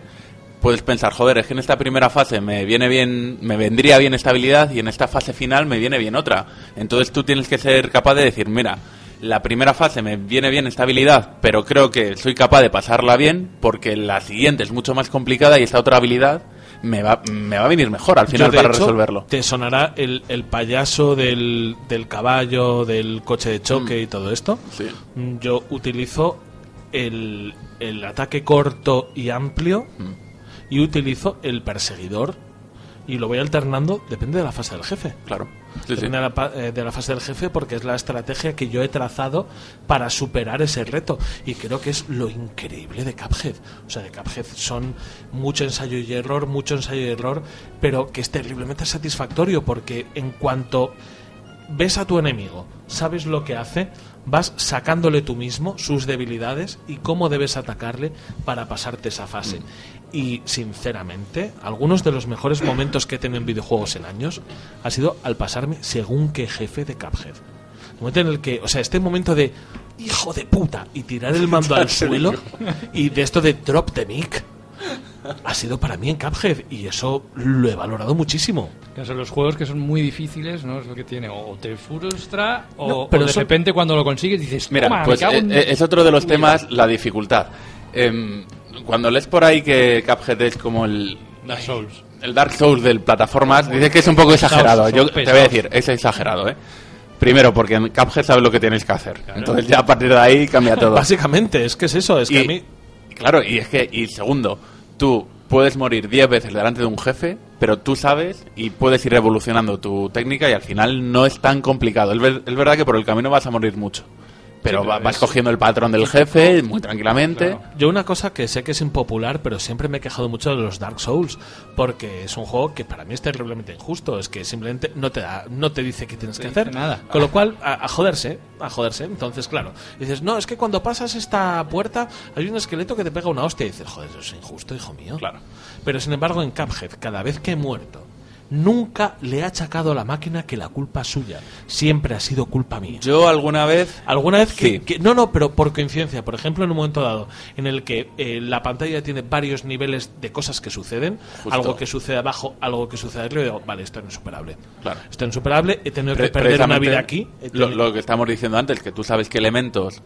puedes pensar, joder, es que en esta primera fase me viene bien, me vendría bien esta habilidad y en esta fase final me viene bien otra. Entonces tú tienes que ser capaz de decir, mira, la primera fase me viene bien esta habilidad, pero creo que soy capaz de pasarla bien porque la siguiente es mucho más complicada y esta otra habilidad me va, me va a venir mejor al final Yo, para hecho, resolverlo. Te sonará el, el payaso del, del caballo, del coche de choque y todo esto. Sí. Mm, Yo utilizo el, el ataque corto y amplio y utilizo el perseguidor y lo voy alternando, depende de la fase del jefe. Claro. Sí, sí. Depende de la, eh, de la fase del jefe porque es la estrategia que yo he trazado para superar ese reto. Y creo que es lo increíble de Cuphead. O sea, de Cuphead son mucho ensayo y error, mucho ensayo y error, pero que es terriblemente satisfactorio porque en cuanto ves a tu enemigo, sabes lo que hace, vas sacándole tú mismo sus debilidades y cómo debes atacarle para pasarte esa fase. Y sinceramente, algunos de los mejores momentos que he tenido en videojuegos en años ha sido al pasarme según qué jefe de Cuphead. El momento en el que, o sea, este momento de hijo de puta y tirar el mando al [LAUGHS] suelo y de esto de drop the mic. ha sido para mí en Cuphead y eso lo he valorado muchísimo. Que son los juegos que son muy difíciles, ¿no? Es lo que tiene. O te frustra, o, No, o pero de repente cuando lo consigues dices, Mira, "Toma, me pues cago eh, en-". eh, es otro de los temas, la dificultad. Em, cuando lees por ahí que Cuphead es como el... Dark Souls. El Dark Souls del plataformas, dice que es un poco exagerado. Yo te voy a decir, es exagerado, ¿eh? Primero, porque en Cuphead sabes lo que tienes que hacer. Entonces ya a partir de ahí cambia todo. Básicamente, es que es eso, es que a mí... Claro, y es que, y segundo, tú puedes morir 10 veces delante de un jefe, pero tú sabes y puedes ir evolucionando tu técnica y al final no es tan complicado. Es, ver- es verdad que por el camino vas a morir mucho, pero, Sí, va- vas es- cogiendo el patrón del jefe muy tranquilamente. Yo una cosa que sé que es impopular, pero siempre me he quejado mucho de los Dark Souls, porque es un juego que para mí es terriblemente injusto, es que simplemente no te da, no te dice qué tienes que dice hacer, nada. con lo cual a, a joderse, a joderse. Entonces, claro, dices, no, es que cuando pasas esta puerta hay un esqueleto que te pega una hostia y dices, joder, eso es injusto, hijo mío. Claro. Pero sin embargo, en Cuphead, cada vez que he muerto, nunca le ha achacado a la máquina que la culpa es suya, siempre ha sido culpa mía. Yo alguna vez... ¿Alguna vez que, Sí. que- No, no, pero por coincidencia. Por ejemplo, en un momento dado en el que eh, la pantalla tiene varios niveles de cosas que suceden, Justo. algo que sucede abajo, algo que sucede arriba, y digo, vale, esto es superable. Claro. Esto es superable, he tenido Pre- que perder una vida aquí. Lo, lo que estamos diciendo antes, que tú sabes qué elementos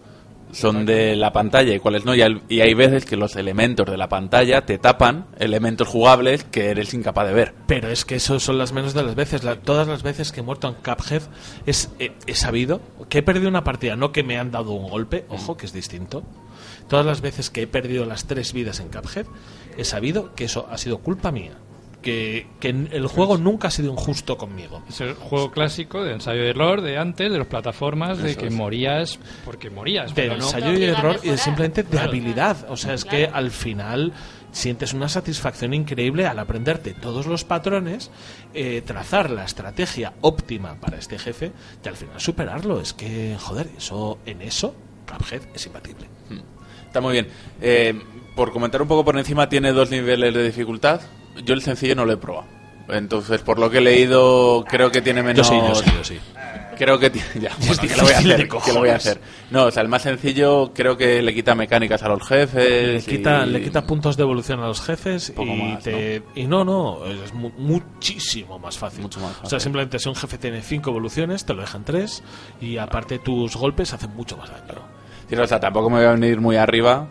son de la pantalla y cuáles no, y hay, y hay veces que los elementos de la pantalla te tapan elementos jugables que eres incapaz de ver. Pero es que eso son las menos de las veces. La- todas las veces que he muerto en Cuphead es, he, he sabido que he perdido una partida, no que me han dado un golpe, ojo, que es distinto. Todas las veces que he perdido las tres vidas en Cuphead, he sabido que eso ha sido culpa mía. Que, que el juego nunca ha sido injusto conmigo. Es el juego clásico de ensayo y error de antes, de las plataformas, de que morías porque morías. De pero no. ensayo y obliga a error y simplemente de Claro. habilidad. O sea, es que al final sientes una satisfacción increíble al aprenderte todos los patrones, eh, trazar la estrategia óptima para este jefe y al final superarlo. Es que, joder, eso en eso, Cuphead es imbatible. Está muy bien. Eh, por comentar un poco por encima, tiene dos niveles de dificultad. Yo el sencillo no lo he probado. Entonces, por lo que he leído, creo que tiene menos... Yo sí, yo sí, yo sí. Creo que tiene... [LAUGHS] Ya, bueno, que lo voy a hacer, de que lo voy a cojones. hacer. No, o sea, el más sencillo creo que le quita mecánicas a los Le jefes. quita, y- le quita puntos de evolución a los jefes y, más, te- y no, no, es mu- muchísimo más fácil. Mucho más O sea, fácil. simplemente si un jefe tiene cinco evoluciones, te lo dejan tres y aparte tus golpes hacen mucho más daño. Sí, o sea, tampoco me voy a venir muy arriba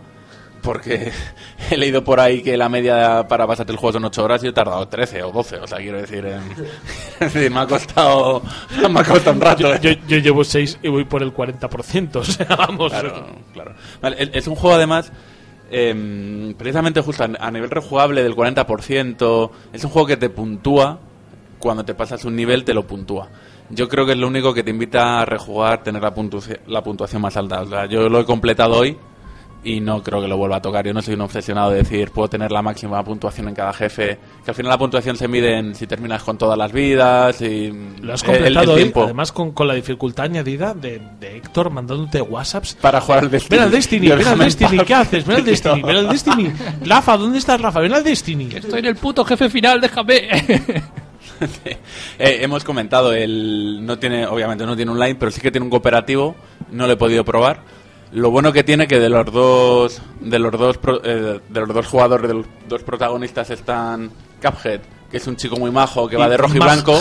porque [LAUGHS] he leído por ahí que la media para pasarte el juego son 8 horas y he tardado 13 o 12. O sea, quiero decir, [LAUGHS] decir, me ha costado [LAUGHS] me ha costado un rato. ¿eh? Yo, yo llevo 6 y voy por el 40%. O sea, vamos. Claro, claro. Vale, es- un juego además em, precisamente justo a, nivel rejugable del 40%. Es un juego que te puntúa cuando te pasas un nivel, te lo puntúa. Yo creo que es lo único que te invita a rejugar, tener la, puntuaci- la puntuación más alta. O sea, yo lo he completado hoy y no creo que lo vuelva a tocar. Yo no soy un obsesionado de decir puedo tener la máxima puntuación en cada jefe. Que al final la puntuación se mide en si terminas con todas las vidas y Lo has el- el completado hoy, tiempo además con, con la dificultad añadida de, de Héctor mandándote WhatsApps. para jugar al Destiny. Ven al Destiny, ven al Destiny, ¿qué haces? Ven al. [LAUGHS] Destiny, ven al Destiny. [LAUGHS] Rafa, ¿dónde estás, Rafa? Ven al Destiny. Estoy en el puto jefe final, déjame. [LAUGHS] Eh, hemos comentado, el no tiene, obviamente no tiene online, pero sí que tiene un cooperativo. No lo he podido probar. Lo bueno que tiene que de los dos, de los dos, pro- eh, de los dos jugadores, de los dos protagonistas están Cuphead, que es un chico muy majo que va de rojo y blanco.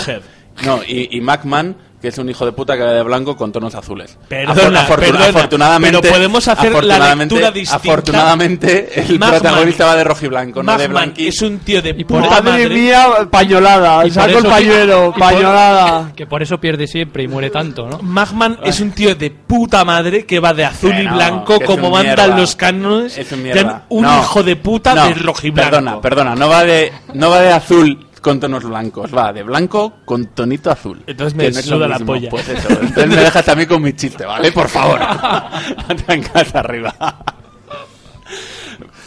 No, y, y Macman, que es un hijo de puta que va de blanco con tonos azules. Perdona, Afor- perdona, afortunadamente, pero podemos hacer la afortunadamente- lectura distinta. Afortunadamente, el protagonista va de rojo y blanco, no de blanquito. es un tío de puta Madre madre. mía, pañolada. Y Saco el pañuelo, y por- pañolada. que por eso pierde siempre y muere tanto, ¿no? Magman es un tío de puta madre que va de azul y blanco como mandan los cánones. Es un un No, hijo de puta no, de rojo y blanco. Perdona, perdona, no va de no va de azul con tonos blancos, va de blanco con tonito azul. Entonces me Que no es suda la polla. Pues eso, entonces me dejas mí con mi chiste, ¿vale? Por favor. [LAUGHS] Vengas arriba. [LAUGHS]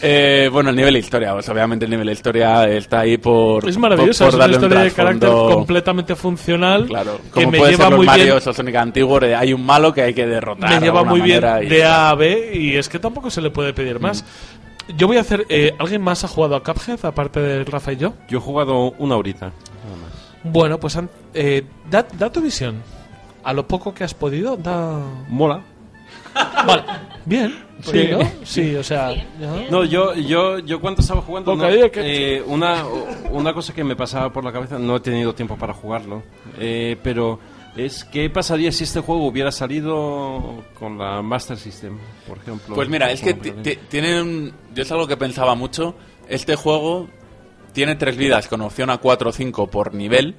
Eh, bueno, el nivel de historia, pues obviamente el nivel de historia está ahí por Es maravilloso, por, es por una darle un historia de carácter completamente funcional. Claro, que como me puede lleva ser los muy Mario bien. Sonic antiguo, hay un malo que hay que derrotar. me lleva muy bien de. A a B y es que tampoco se le puede pedir más. Yo voy a hacer. eh, ¿Alguien más ha jugado a Cuphead aparte de Rafa y yo? Yo he jugado una horita. Bueno, pues eh, da, da tu visión. A lo poco que has podido, da. Mola. Vale, bien. Sí, ¿no? [LAUGHS] Sí, o sea... ¿no? No, yo, yo, yo cuando estaba jugando, no, eh, una, una cosa que me pasaba por la cabeza, no he tenido tiempo para jugarlo, eh, pero es qué pasaría si este juego hubiera salido con la Master System, por ejemplo. Pues mira, es que tienen... Yo es algo que pensaba mucho. Este juego tiene tres vidas con opción a 4 o 5 por nivel,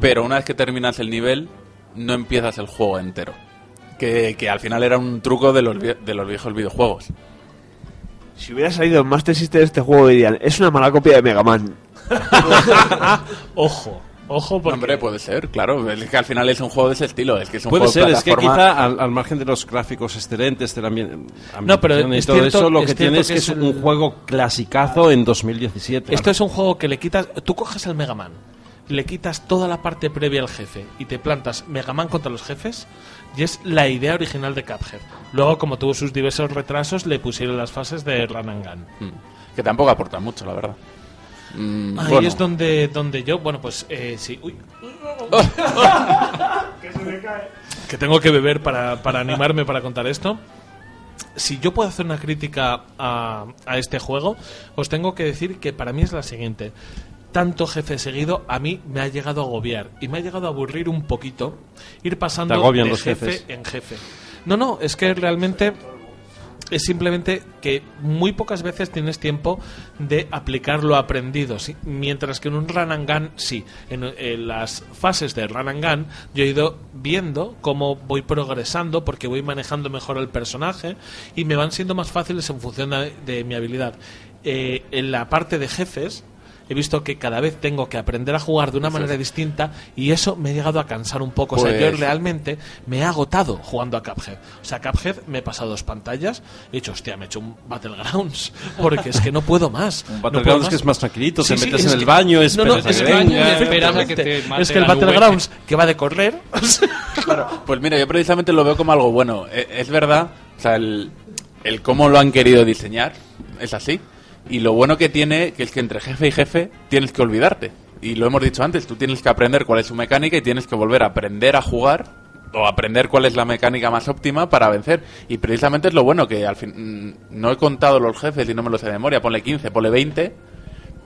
pero una vez que terminas el nivel, no empiezas el juego entero. Que, que al final era un truco de los, de los viejos videojuegos. Si hubiera salido en Master System este juego dirían, es una mala copia de Mega Man. [LAUGHS] [LAUGHS] Ojo, ojo, porque... Hombre, puede ser, claro. Es que al final es un juego de ese estilo. Es que es un Puede juego ser, de es que plataforma. quizá al, al margen de los gráficos excelentes, del ambiente, No, pero y es todo cierto- eso, lo es que tiene es que es es un el- juego clasicazo en 2017. Esto es un juego que le quitas. Tú coges el Mega Man, le quitas toda la parte previa al jefe y te plantas Mega Man contra los jefes. Y es la idea original de Cuphead. Luego, como tuvo sus diversos retrasos, le pusieron las fases de Run and Gun. Mm. Que tampoco aporta mucho, la verdad. Mm, Ahí bueno. es donde, donde yo, bueno, pues eh, sí. Uy. [LAUGHS] que tengo que beber para, para animarme para contar esto. Si yo puedo hacer una crítica a, a este juego, os tengo que decir que para mí es la siguiente. Tanto jefe seguido a mí me ha llegado a agobiar y me ha llegado a aburrir un poquito ir pasando de los jefe jefes. en jefe. No, no, es que realmente es simplemente que muy pocas veces tienes tiempo de aplicar lo aprendido, mientras que en un run and gun sí. En, en las fases de run and gun yo he ido viendo cómo voy progresando porque voy manejando mejor el personaje y me van siendo más fáciles en función de, de mi habilidad. Eh, en la parte de jefes he visto que cada vez tengo que aprender a jugar de una manera distinta y eso me ha llegado a cansar un poco. O sea, yo Pues- realmente me he agotado jugando a Cuphead. O sea, Cuphead me he pasado dos pantallas y he dicho, hostia, me he hecho un Battlegrounds [LAUGHS] porque es que no puedo más. Un No Battlegrounds que es más tranquilito, te metes es en el baño, no, no, es que esperas a que te efectivamente, mate es que el. Battlegrounds que va de correr [LAUGHS] Pues mira, yo precisamente lo veo como algo bueno. E- Es verdad, o sea, el, el cómo lo han querido diseñar es así. Y lo bueno que tiene, que es que entre jefe y jefe tienes que olvidarte. Y lo hemos dicho antes, tú tienes que aprender cuál es su mecánica y tienes que volver a aprender a jugar o aprender cuál es la mecánica más óptima para vencer. Y precisamente es lo bueno que al fin mm, no he contado los jefes y no me los sé de memoria, ponle 15, ponle 20,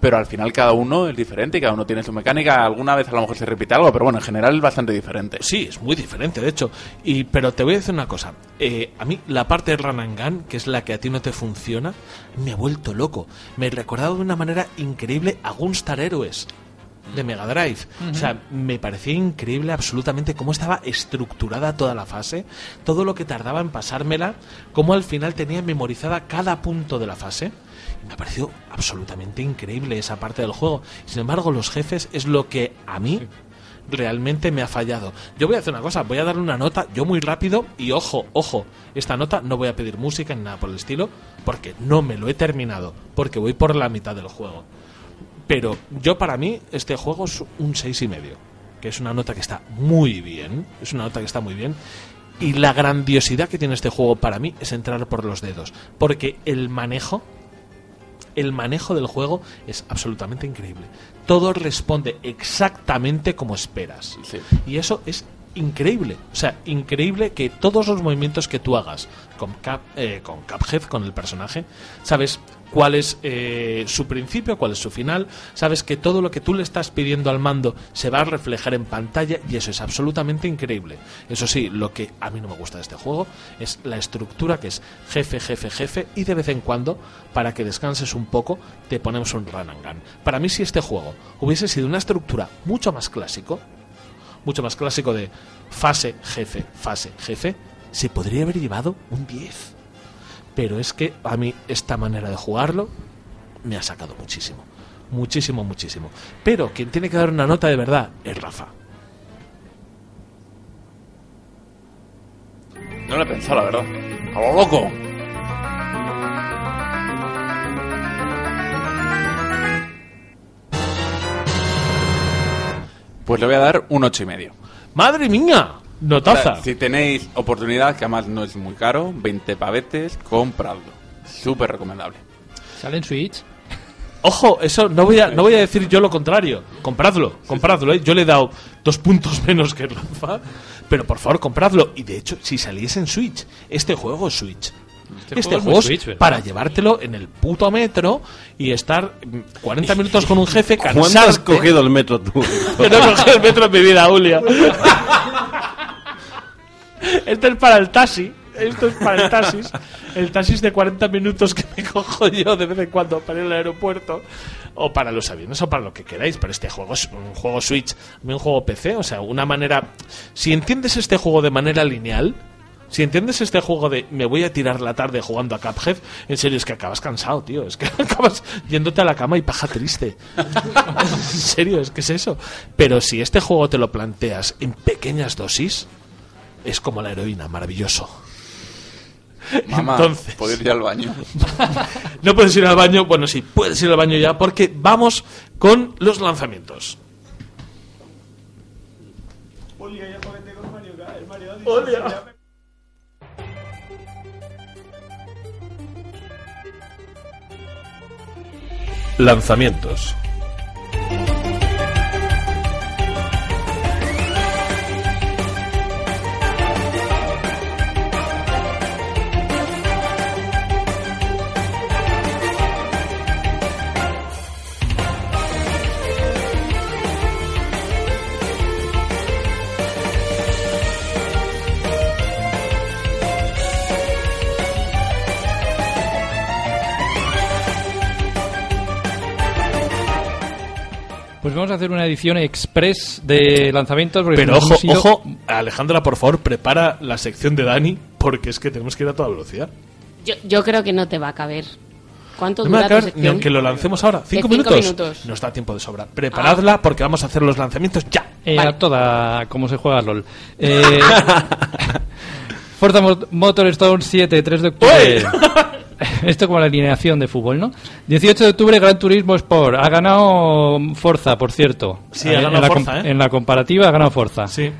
pero al final cada uno es diferente y cada uno tiene su mecánica. Alguna vez a lo mejor se repite algo, pero bueno, en general es bastante diferente. Sí, es muy diferente, de hecho. Y, pero te voy a decir una cosa. Eh, a mí, la parte de Run and Gun, que es la que a ti no te funciona, me ha vuelto loco. Me he recordado de una manera increíble a Gunstar Heroes de Mega Drive. O sea, me parecía increíble absolutamente cómo estaba estructurada toda la fase, todo lo que tardaba en pasármela, cómo al final tenía memorizada cada punto de la fase. Me ha parecido absolutamente increíble esa parte del juego. Sin embargo, los jefes es lo que a mí realmente me ha fallado. Yo voy a hacer una cosa, voy a darle una nota, yo muy rápido, y ojo, ojo, esta nota no voy a pedir música ni nada por el estilo, porque no me lo he terminado, porque voy por la mitad del juego. Pero yo para mí este juego es un seis y medio, que es una nota que está muy bien, es una nota que está muy bien. Y la grandiosidad que tiene este juego para mí es entrar por los dedos, porque el manejo el manejo del juego es absolutamente increíble. Todo responde exactamente como esperas. Sí. Y eso es increíble. O sea, increíble que todos los movimientos que tú hagas con, Cap, eh, con Cuphead, con el personaje, sabes cuál es eh, su principio, cuál es su final, sabes que todo lo que tú le estás pidiendo al mando se va a reflejar en pantalla y eso es absolutamente increíble. Eso sí, lo que a mí no me gusta de este juego es la estructura que es jefe, jefe, jefe y de vez en cuando, para que descanses un poco, te ponemos un run and gun. Para mí si este juego hubiese sido una estructura mucho más clásico, mucho más clásico de fase, jefe, fase, jefe, se podría haber llevado un 10. Pero es que a mí esta manera de jugarlo me ha sacado muchísimo. Muchísimo, muchísimo. Pero quien tiene que dar una nota de verdad es Rafa. No lo he pensado, la verdad. ¡A lo loco! Pues le voy a dar un ocho y medio. ¡Madre mía! Notaza. Si tenéis oportunidad, que además no es muy caro, 20 pavetes, compradlo. Súper recomendable. ¿Sale en Switch? Ojo, eso no voy a, no voy a decir yo lo contrario. Compradlo, compradlo. ¿eh? Yo le he dado dos puntos [LAUGHS] menos que Rafa, pero por favor, compradlo. Y de hecho, si saliese en Switch, este juego es Switch. Este Este, juego es juego muy es Switch, para llevártelo en el puto metro y estar mm, 40 minutos con un jefe ¿Cuándo has cogido el metro tú? [LAUGHS] Yo no he cogido el metro en mi vida, Julia. [LAUGHS] Este es para el taxi. Esto es para el taxis. El taxis de 40 minutos que me cojo yo de vez en cuando para ir al aeropuerto. O para los aviones o para lo que queráis. Pero este juego es un juego Switch, un juego PC. O sea, una manera. Si entiendes este juego de manera lineal. Si entiendes este juego de me voy a tirar la tarde jugando a Cuphead, en serio, es que acabas cansado, tío. Es que [LAUGHS] acabas yéndote a la cama y paja triste. [LAUGHS] en serio, es que es eso. Pero si este juego te lo planteas en pequeñas dosis, es como la heroína, maravilloso. Mamá, Entonces- ¿puedo ir ya al baño? [LAUGHS] No puedes ir al baño, bueno, sí, puedes ir al baño ya porque vamos con los lanzamientos. Lanzamientos. Pues vamos a hacer una edición express de lanzamientos. porque Pero ojo, ojo, Alejandra, por favor, prepara la sección de Dani porque es que tenemos que ir a toda velocidad. Yo, yo creo que no te va a caber. ¿Cuánto No me va dura a tu caber ni aunque lo lancemos ahora. ¿Cinco, minutos? minutos. Nos da tiempo de sobra. Preparadla porque vamos a hacer los lanzamientos ya. Eh, A toda como se juega LOL. Eh, [LAUGHS] Forza Mo- Motorstone 7, 3 de octubre. [LAUGHS] Esto como la alineación de fútbol, ¿no? 18 de octubre, Gran Turismo Sport. Ha ganado Forza, por cierto. Sí, ha Eh, ganado en la Forza, ¿eh? En la comparativa ha ganado Forza. Sí.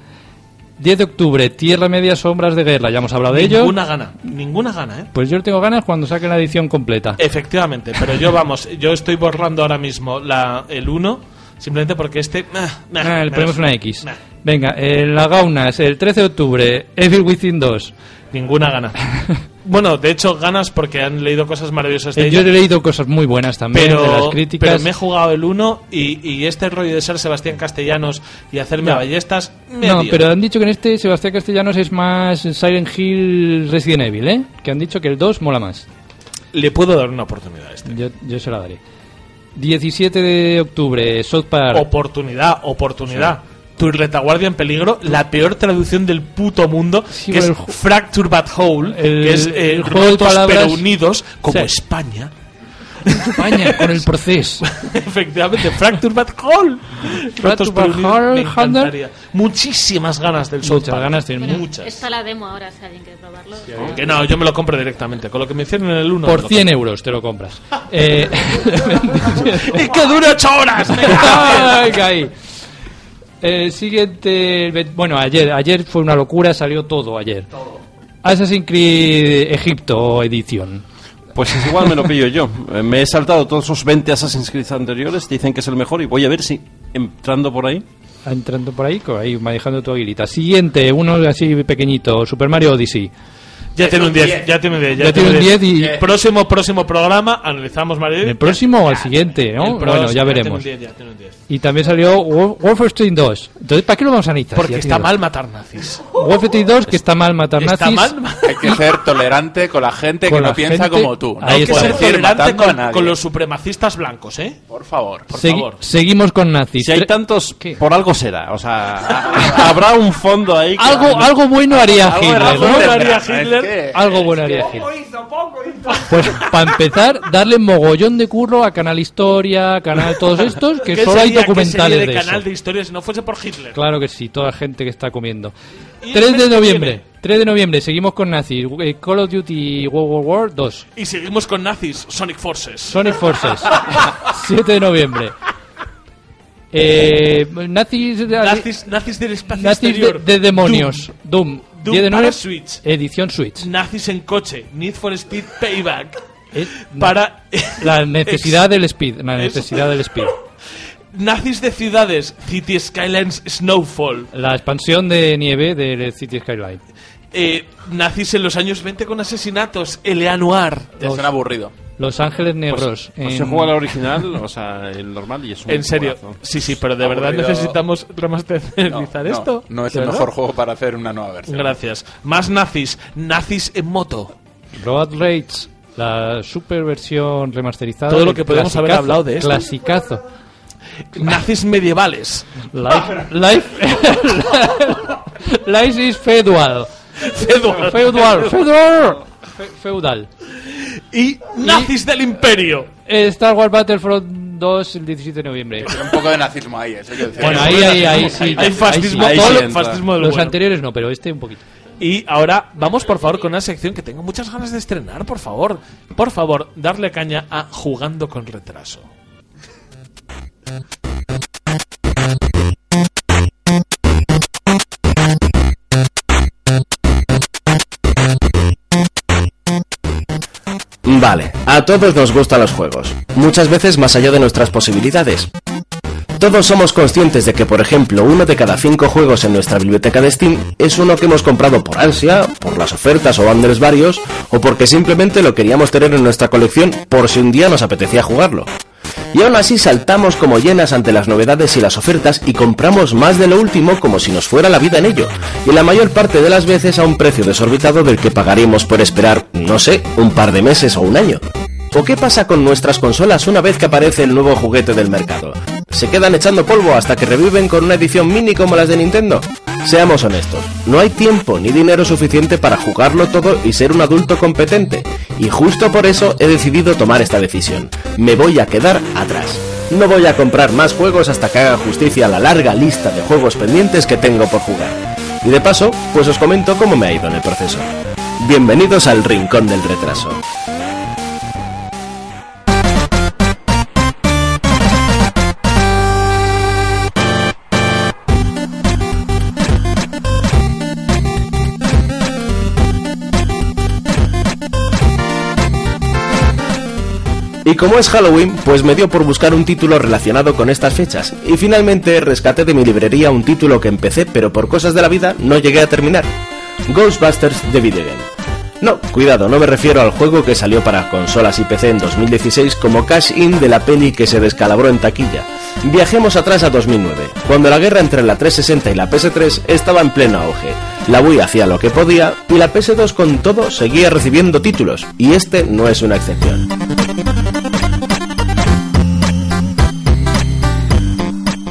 10 de octubre, Tierra Media, Sombras de Guerra. Ya hemos hablado de ello. Ninguna gana. Ninguna gana, ¿eh? Pues yo tengo ganas cuando saquen la edición completa. Efectivamente, pero yo vamos, yo estoy borrando ahora mismo la, el 1 simplemente porque este... ah, ah, Ah, le ponemos una X. Nah, Venga, eh, la Gaunas, el 13 de octubre, Evil Within 2. Ninguna gana. [LAUGHS] bueno, de hecho ganas porque han leído cosas maravillosas de Eh, yo he leído cosas muy buenas también de las Pero, críticas. pero me he jugado el 1 y, y este rollo de ser Sebastián Castellanos y hacerme No. ballestas me No, dio. pero han dicho que en este Sebastián Castellanos es más Silent Hill Resident Evil, ¿eh? Que han dicho que el 2 mola más. le puedo dar una oportunidad a este. Yo, yo se la daré. 17 de octubre, South Park. Oportunidad, oportunidad. Tu retaguardia en peligro, la peor traducción del puto mundo, Sí, que es Fracture But Whole, El- que es eh, el juego de rotos palabras- pero unidos, como Sí. España. España, con el proceso. [LAUGHS] Efectivamente, Fracture But Whole. Rotos But pero unidos, Whole, me encantaría. Muchísimas ganas del South Muchas ganas tienen. Muchas. Está la demo ahora, si alguien quiere probarlo. Que no, yo me lo compro directamente. Con lo que me hicieron en el 1. Por 100 euros te lo compras. Eh, [LAUGHS] ¡Y que dure 8 horas! [LAUGHS] Ay, caí. El siguiente. el ve- Bueno, ayer, ayer fue una locura, salió todo ayer. Assassin's Creed Egipto edición. Pues es igual me lo pillo yo. Eh, Me he saltado todos esos 20 Assassin's Creed anteriores, dicen que es el mejor y voy a ver si entrando por ahí. Entrando por ahí, co- ahí manejando tu aguilita. Siguiente, uno así pequeñito, Super Mario Odyssey. Ya tiene un 10, ya tiene un 10. Ya tiene un 10 y- Próximo, próximo programa, analizamos Mario. ¿En el próximo o al siguiente? ¿no? El próximo, Bueno, ya tiene veremos. un 10, ya tiene un 10. Y también salió Wolf- Wolfenstein 2. Entonces, ¿para qué lo vamos a analizar? Porque está mal matar nazis. Wolfenstein 2, que está mal matar Está nazis. mal. Hay que ser tolerante con la gente Con que la no piensa gente- como tú. No Hay que ser tolerante con, los supremacistas blancos, ¿eh? Por favor. Por Segui- favor. Seguimos con nazis. Si hay tantos, ¿Qué? por algo será. O sea, [LAUGHS] habrá un fondo ahí. que- algo, algo bueno haría Hitler, algo ¿no? bueno haría Hitler. Que- Algo bueno haría Hitler. Pues para empezar, darle mogollón de curro a Canal Historia, Canal todos estos, que ¿Qué solo hay sería- qué documentales sería de, canal eso. de historia si no fuese por Hitler? Claro que sí, toda gente que está comiendo. Y 3 el mes de noviembre, viene. 3 de noviembre, seguimos con nazis. Eh, Call of Duty World War War 2. Y seguimos con nazis, Sonic Forces. Sonic Forces. [LAUGHS] 7 de noviembre. Eh, nazis, nazis, nazis del espacio nazis de, exterior. de demonios. Doom. Doom 10 de para Switch. Edición Switch. Nazis en coche. Need for Speed Payback. Eh, Para. [LAUGHS] La necesidad del speed. La necesidad del speed. [LAUGHS] Nazis de ciudades. City Skylines Snowfall. La expansión de nieve de City Skyline. Eh, nazis en los años 20 con asesinatos. Noir. Ya suena aburrido. Los Ángeles Negros. Pues en- se juega el original, o sea, el normal y es un En serio. Sí, sí, pero de verdad Aburrido. necesitamos remasterizar No, esto. No, no es ¿De el verdad? mejor juego para hacer una nueva versión. Gracias. Más nazis. Nazis en moto. Road Rage, la super versión remasterizada. Todo lo que podemos haber clasicazo, hablado de esto. Clasicazo. Nazis medievales. Life, life, [LAUGHS] life is feudal. Feudal. Feudal, feudal. Fe- Feudal. Y nazis del imperio. Eh, Star Wars Battlefront 2 el 17 de noviembre. Tiene un poco de nazismo ahí, eso hay que decirlo. Bueno, ahí, ahí, ahí sí. Hay fascismo, ahí sí. todo sí lo- entra. fascismo del Los bueno. anteriores no, pero este un poquito. Y ahora vamos por favor con una sección que tengo muchas ganas de estrenar, por favor. Por favor, darle caña a Jugando con retraso. Vale, a todos nos gustan los juegos, muchas veces más allá de nuestras posibilidades. Todos somos conscientes de que, por ejemplo, uno de cada cinco juegos en nuestra biblioteca de Steam es uno que hemos comprado por ansia, por las ofertas o bundles varios, o porque simplemente lo queríamos tener en nuestra colección por si un día nos apetecía jugarlo. Y aún así saltamos como llenas ante las novedades y las ofertas y compramos más de lo último como si nos fuera la vida en ello, y la mayor parte de las veces a un precio desorbitado del que pagaríamos por esperar, no sé, un par de meses o un año. ¿O qué pasa con nuestras consolas una vez que aparece el nuevo juguete del mercado? ¿Se quedan echando polvo hasta que reviven con una edición mini como las de Nintendo? Seamos honestos, no hay tiempo ni dinero suficiente para jugarlo todo y ser un adulto competente. Y justo por eso he decidido tomar esta decisión. Me voy a quedar atrás. No voy a comprar más juegos hasta que haga justicia a la larga lista de juegos pendientes que tengo por jugar. Y de paso, pues os comento cómo me ha ido en el proceso. Bienvenidos al Rincón del Retraso. Y como es Halloween, pues me dio por buscar un título relacionado con estas fechas. Y finalmente rescaté de mi librería un título que empecé, pero por cosas de la vida no llegué a terminar. Ghostbusters The Video Game. No, cuidado, no me refiero al juego que salió para consolas y PC en 2016 como cash-in de la peli que se descalabró en taquilla. Viajemos atrás a 2009, cuando la guerra entre la 360 y la PS3 estaba en pleno auge. La Wii hacía lo que podía y la PS2 con todo seguía recibiendo títulos, y este no es una excepción.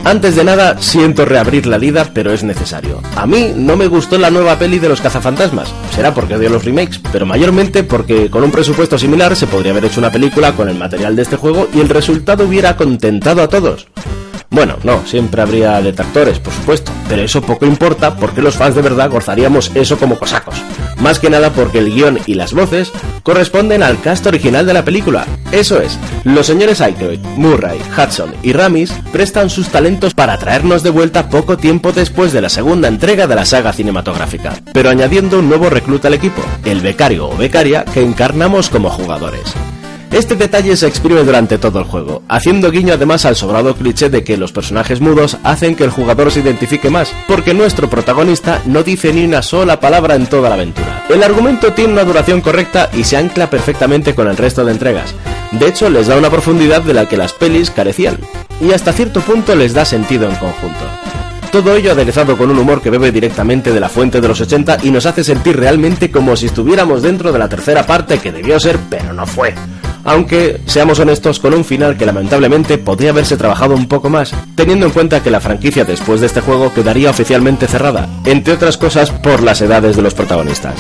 Antes de nada, siento reabrir la lida, pero es necesario. A mí no me gustó la nueva peli de los cazafantasmas. Será porque odio los remakes, pero mayormente porque con un presupuesto similar se podría haber hecho una película con el material de este juego y el resultado hubiera contentado a todos. Bueno, no, siempre habría detractores, por supuesto, pero eso poco importa porque los fans de verdad gozaríamos eso como cosacos. Más que nada porque el guion y las voces corresponden al cast original de la película. Eso es, los señores Aykroyd, Murray, Hudson y Ramis prestan sus talentos para traernos de vuelta poco tiempo después de la segunda entrega de la saga cinematográfica, pero añadiendo un nuevo recluta al equipo, el becario o becaria que encarnamos como jugadores. Este detalle se exprime durante todo el juego, haciendo guiño además al sobrado cliché de que los personajes mudos hacen que el jugador se identifique más, porque nuestro protagonista no dice ni una sola palabra en toda la aventura. El argumento tiene una duración correcta y se ancla perfectamente con el resto de entregas. De hecho, les da una profundidad de la que las pelis carecían, y hasta cierto punto les da sentido en conjunto. Todo ello aderezado con un humor que bebe directamente de la fuente de los 80 y nos hace sentir realmente como si estuviéramos dentro de la tercera parte que debió ser, pero no fue. Aunque, seamos honestos, con un final que lamentablemente podría haberse trabajado un poco más, teniendo en cuenta que la franquicia después de este juego quedaría oficialmente cerrada, entre otras cosas por las edades de los protagonistas.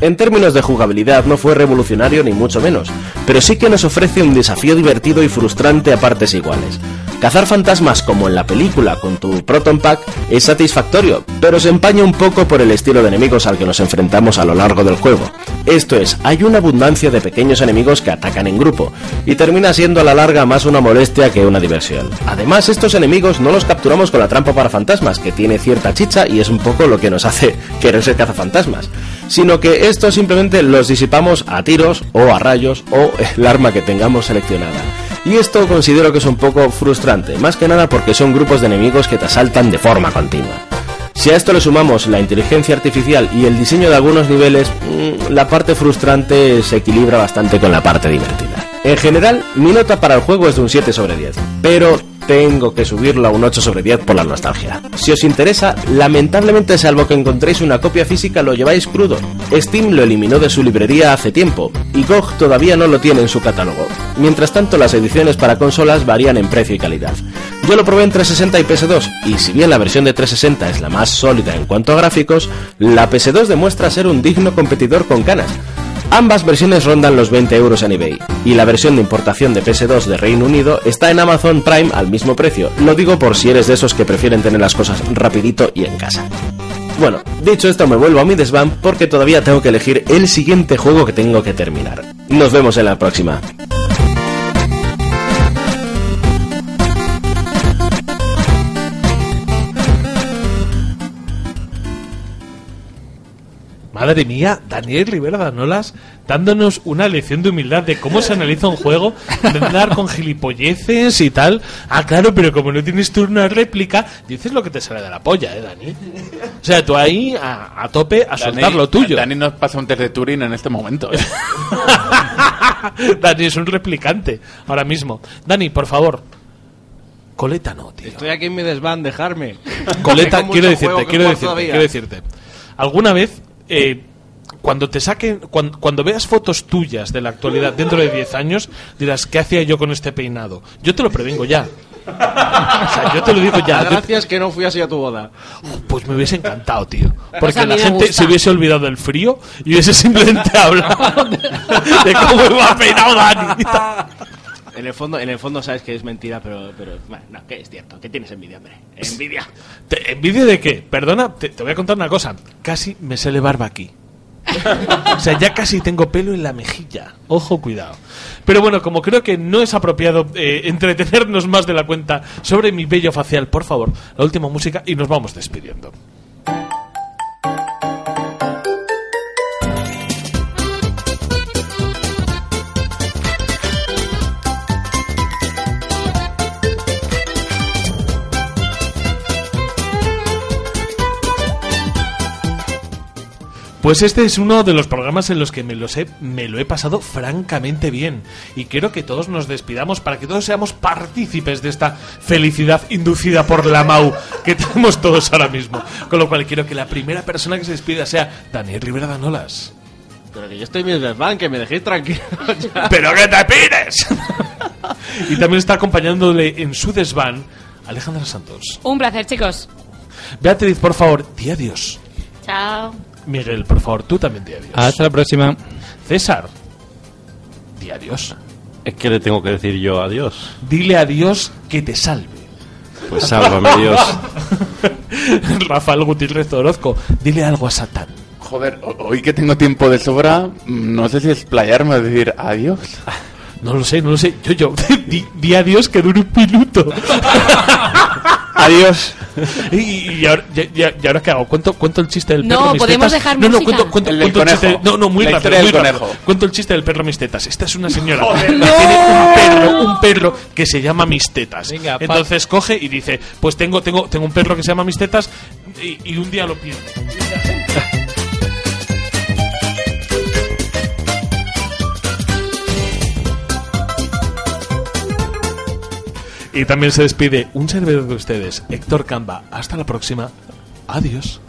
En términos de jugabilidad no fue revolucionario ni mucho menos, pero sí que nos ofrece un desafío divertido y frustrante a partes iguales. Cazar fantasmas como en la película con tu Proton Pack es satisfactorio, pero se empaña un poco por el estilo de enemigos al que nos enfrentamos a lo largo del juego. Esto es, hay una abundancia de pequeños enemigos que atacan en grupo, y termina siendo a la larga más una molestia que una diversión. Además, estos enemigos no los capturamos con la trampa para fantasmas, que tiene cierta chicha y es un poco lo que nos hace [LAUGHS] querer ser cazafantasmas, sino que estos simplemente los disipamos a tiros o a rayos o el arma que tengamos seleccionada. Y esto considero que es un poco frustrante, más que nada porque son grupos de enemigos que te asaltan de forma continua. Si a esto le sumamos la inteligencia artificial y el diseño de algunos niveles, mm, la parte frustrante se equilibra bastante con la parte divertida. En general, mi nota para el juego es de un 7 sobre 10, pero tengo que subirlo a un 8 sobre 10 por la nostalgia. Si os interesa, lamentablemente salvo que encontréis una copia física lo lleváis crudo. Steam lo eliminó de su librería hace tiempo y GOG todavía no lo tiene en su catálogo. Mientras tanto, las ediciones para consolas varían en precio y calidad. Yo lo probé en 360 y PS2, y si bien la versión de 360 es la más sólida en cuanto a gráficos, la PS2 demuestra ser un digno competidor con canas. Ambas versiones rondan los 20 euros en eBay, y la versión de importación de PS2 de Reino Unido está en Amazon Prime al mismo precio. Lo digo por si eres de esos que prefieren tener las cosas rapidito y en casa. Bueno, dicho esto me vuelvo a mi desván porque todavía tengo que elegir el siguiente juego que tengo que terminar. Nos vemos en la próxima. Madre mía, Daniel Rivera Danolas dándonos una lección de humildad de cómo se analiza un juego, de andar con gilipolleces y tal. Ah, claro, pero como no tienes turno de réplica, dices lo que te sale de la polla, ¿eh, Dani? O sea, tú ahí a, a tope a soltar lo tuyo. Dani nos pasa un test de Turing en este momento. ¿eh? [LAUGHS] Dani es un replicante ahora mismo. Dani, por favor. Coleta no, tío. Estoy aquí en mi desván, dejarme. Coleta, quiero decirte, quiero decirte, quiero decirte. ¿Alguna vez, eh, cuando te saquen, cuando, cuando veas fotos tuyas de la actualidad dentro de 10 años, dirás, ¿qué hacía yo con este peinado? Yo te lo prevengo ya. O sea, yo te lo digo ya. Gracias que no fui así a tu boda. pues me hubiese encantado, tío. Pues Porque mí la gente gusta. se hubiese olvidado del frío y hubiese simplemente [LAUGHS] hablado de, de cómo iba peinado Dani. En el fondo, en el fondo sabes que es mentira, pero, pero bueno, no, que es cierto, que tienes envidia, hombre. Envidia. ¿Te- ¿Envidia de qué? Perdona, te, te voy a contar una cosa. Casi me sale barba aquí. [LAUGHS] O sea, ya casi tengo pelo en la mejilla. Ojo, cuidado. Pero bueno, como creo que no es apropiado eh, entretenernos más de la cuenta sobre mi bello facial, por favor, la última música y nos vamos despidiendo. Pues este es uno de los programas en los que me, los he, me lo he pasado francamente bien. Y quiero que todos nos despidamos para que todos seamos partícipes de esta felicidad inducida por la MAU que tenemos todos ahora mismo. Con lo cual quiero que la primera persona que se despida sea Daniel Rivera Danolas. Pero que yo estoy en mi desván, que me dejéis tranquilo. [LAUGHS] ya. ¡Pero que te pires! y también está acompañándole en su desván Alejandra Santos. Un placer, chicos. Beatriz, por favor, di adiós. Chao. Miguel, por favor, tú también di adiós. Hasta la próxima. César, di adiós. Es que le tengo que decir yo adiós. Dile a Dios que te salve. Pues sálvame Dios. [LAUGHS] Rafael Gutiérrez Orozco, dile algo a Satán. Joder, ho- hoy que tengo tiempo de sobra, mm, no sé si explayarme o decir adiós. No lo sé, no lo sé. Yo, yo, [LAUGHS] di, di a Dios que dure un minuto. [LAUGHS] Adiós. y, y ahora, y- y- y ahora qué hago? ¿Cuento, cuento el chiste del No, perro mis podemos tetas? dejar No, no, música. cuento, cuento, El del cuento el chiste. conejo. No, no, muy La rápido, historia muy del rápido. conejo. Cuento el chiste del perro mis tetas. Esta es una señora [LAUGHS] que tiene un perro, un perro que se llama mis tetas. Venga, pa- Entonces coge y dice, pues tengo, tengo, tengo un perro que se llama mis tetas y, y un día lo pierde. Y también se despide un servidor de ustedes, Héctor Camba. Hasta la próxima. Adiós.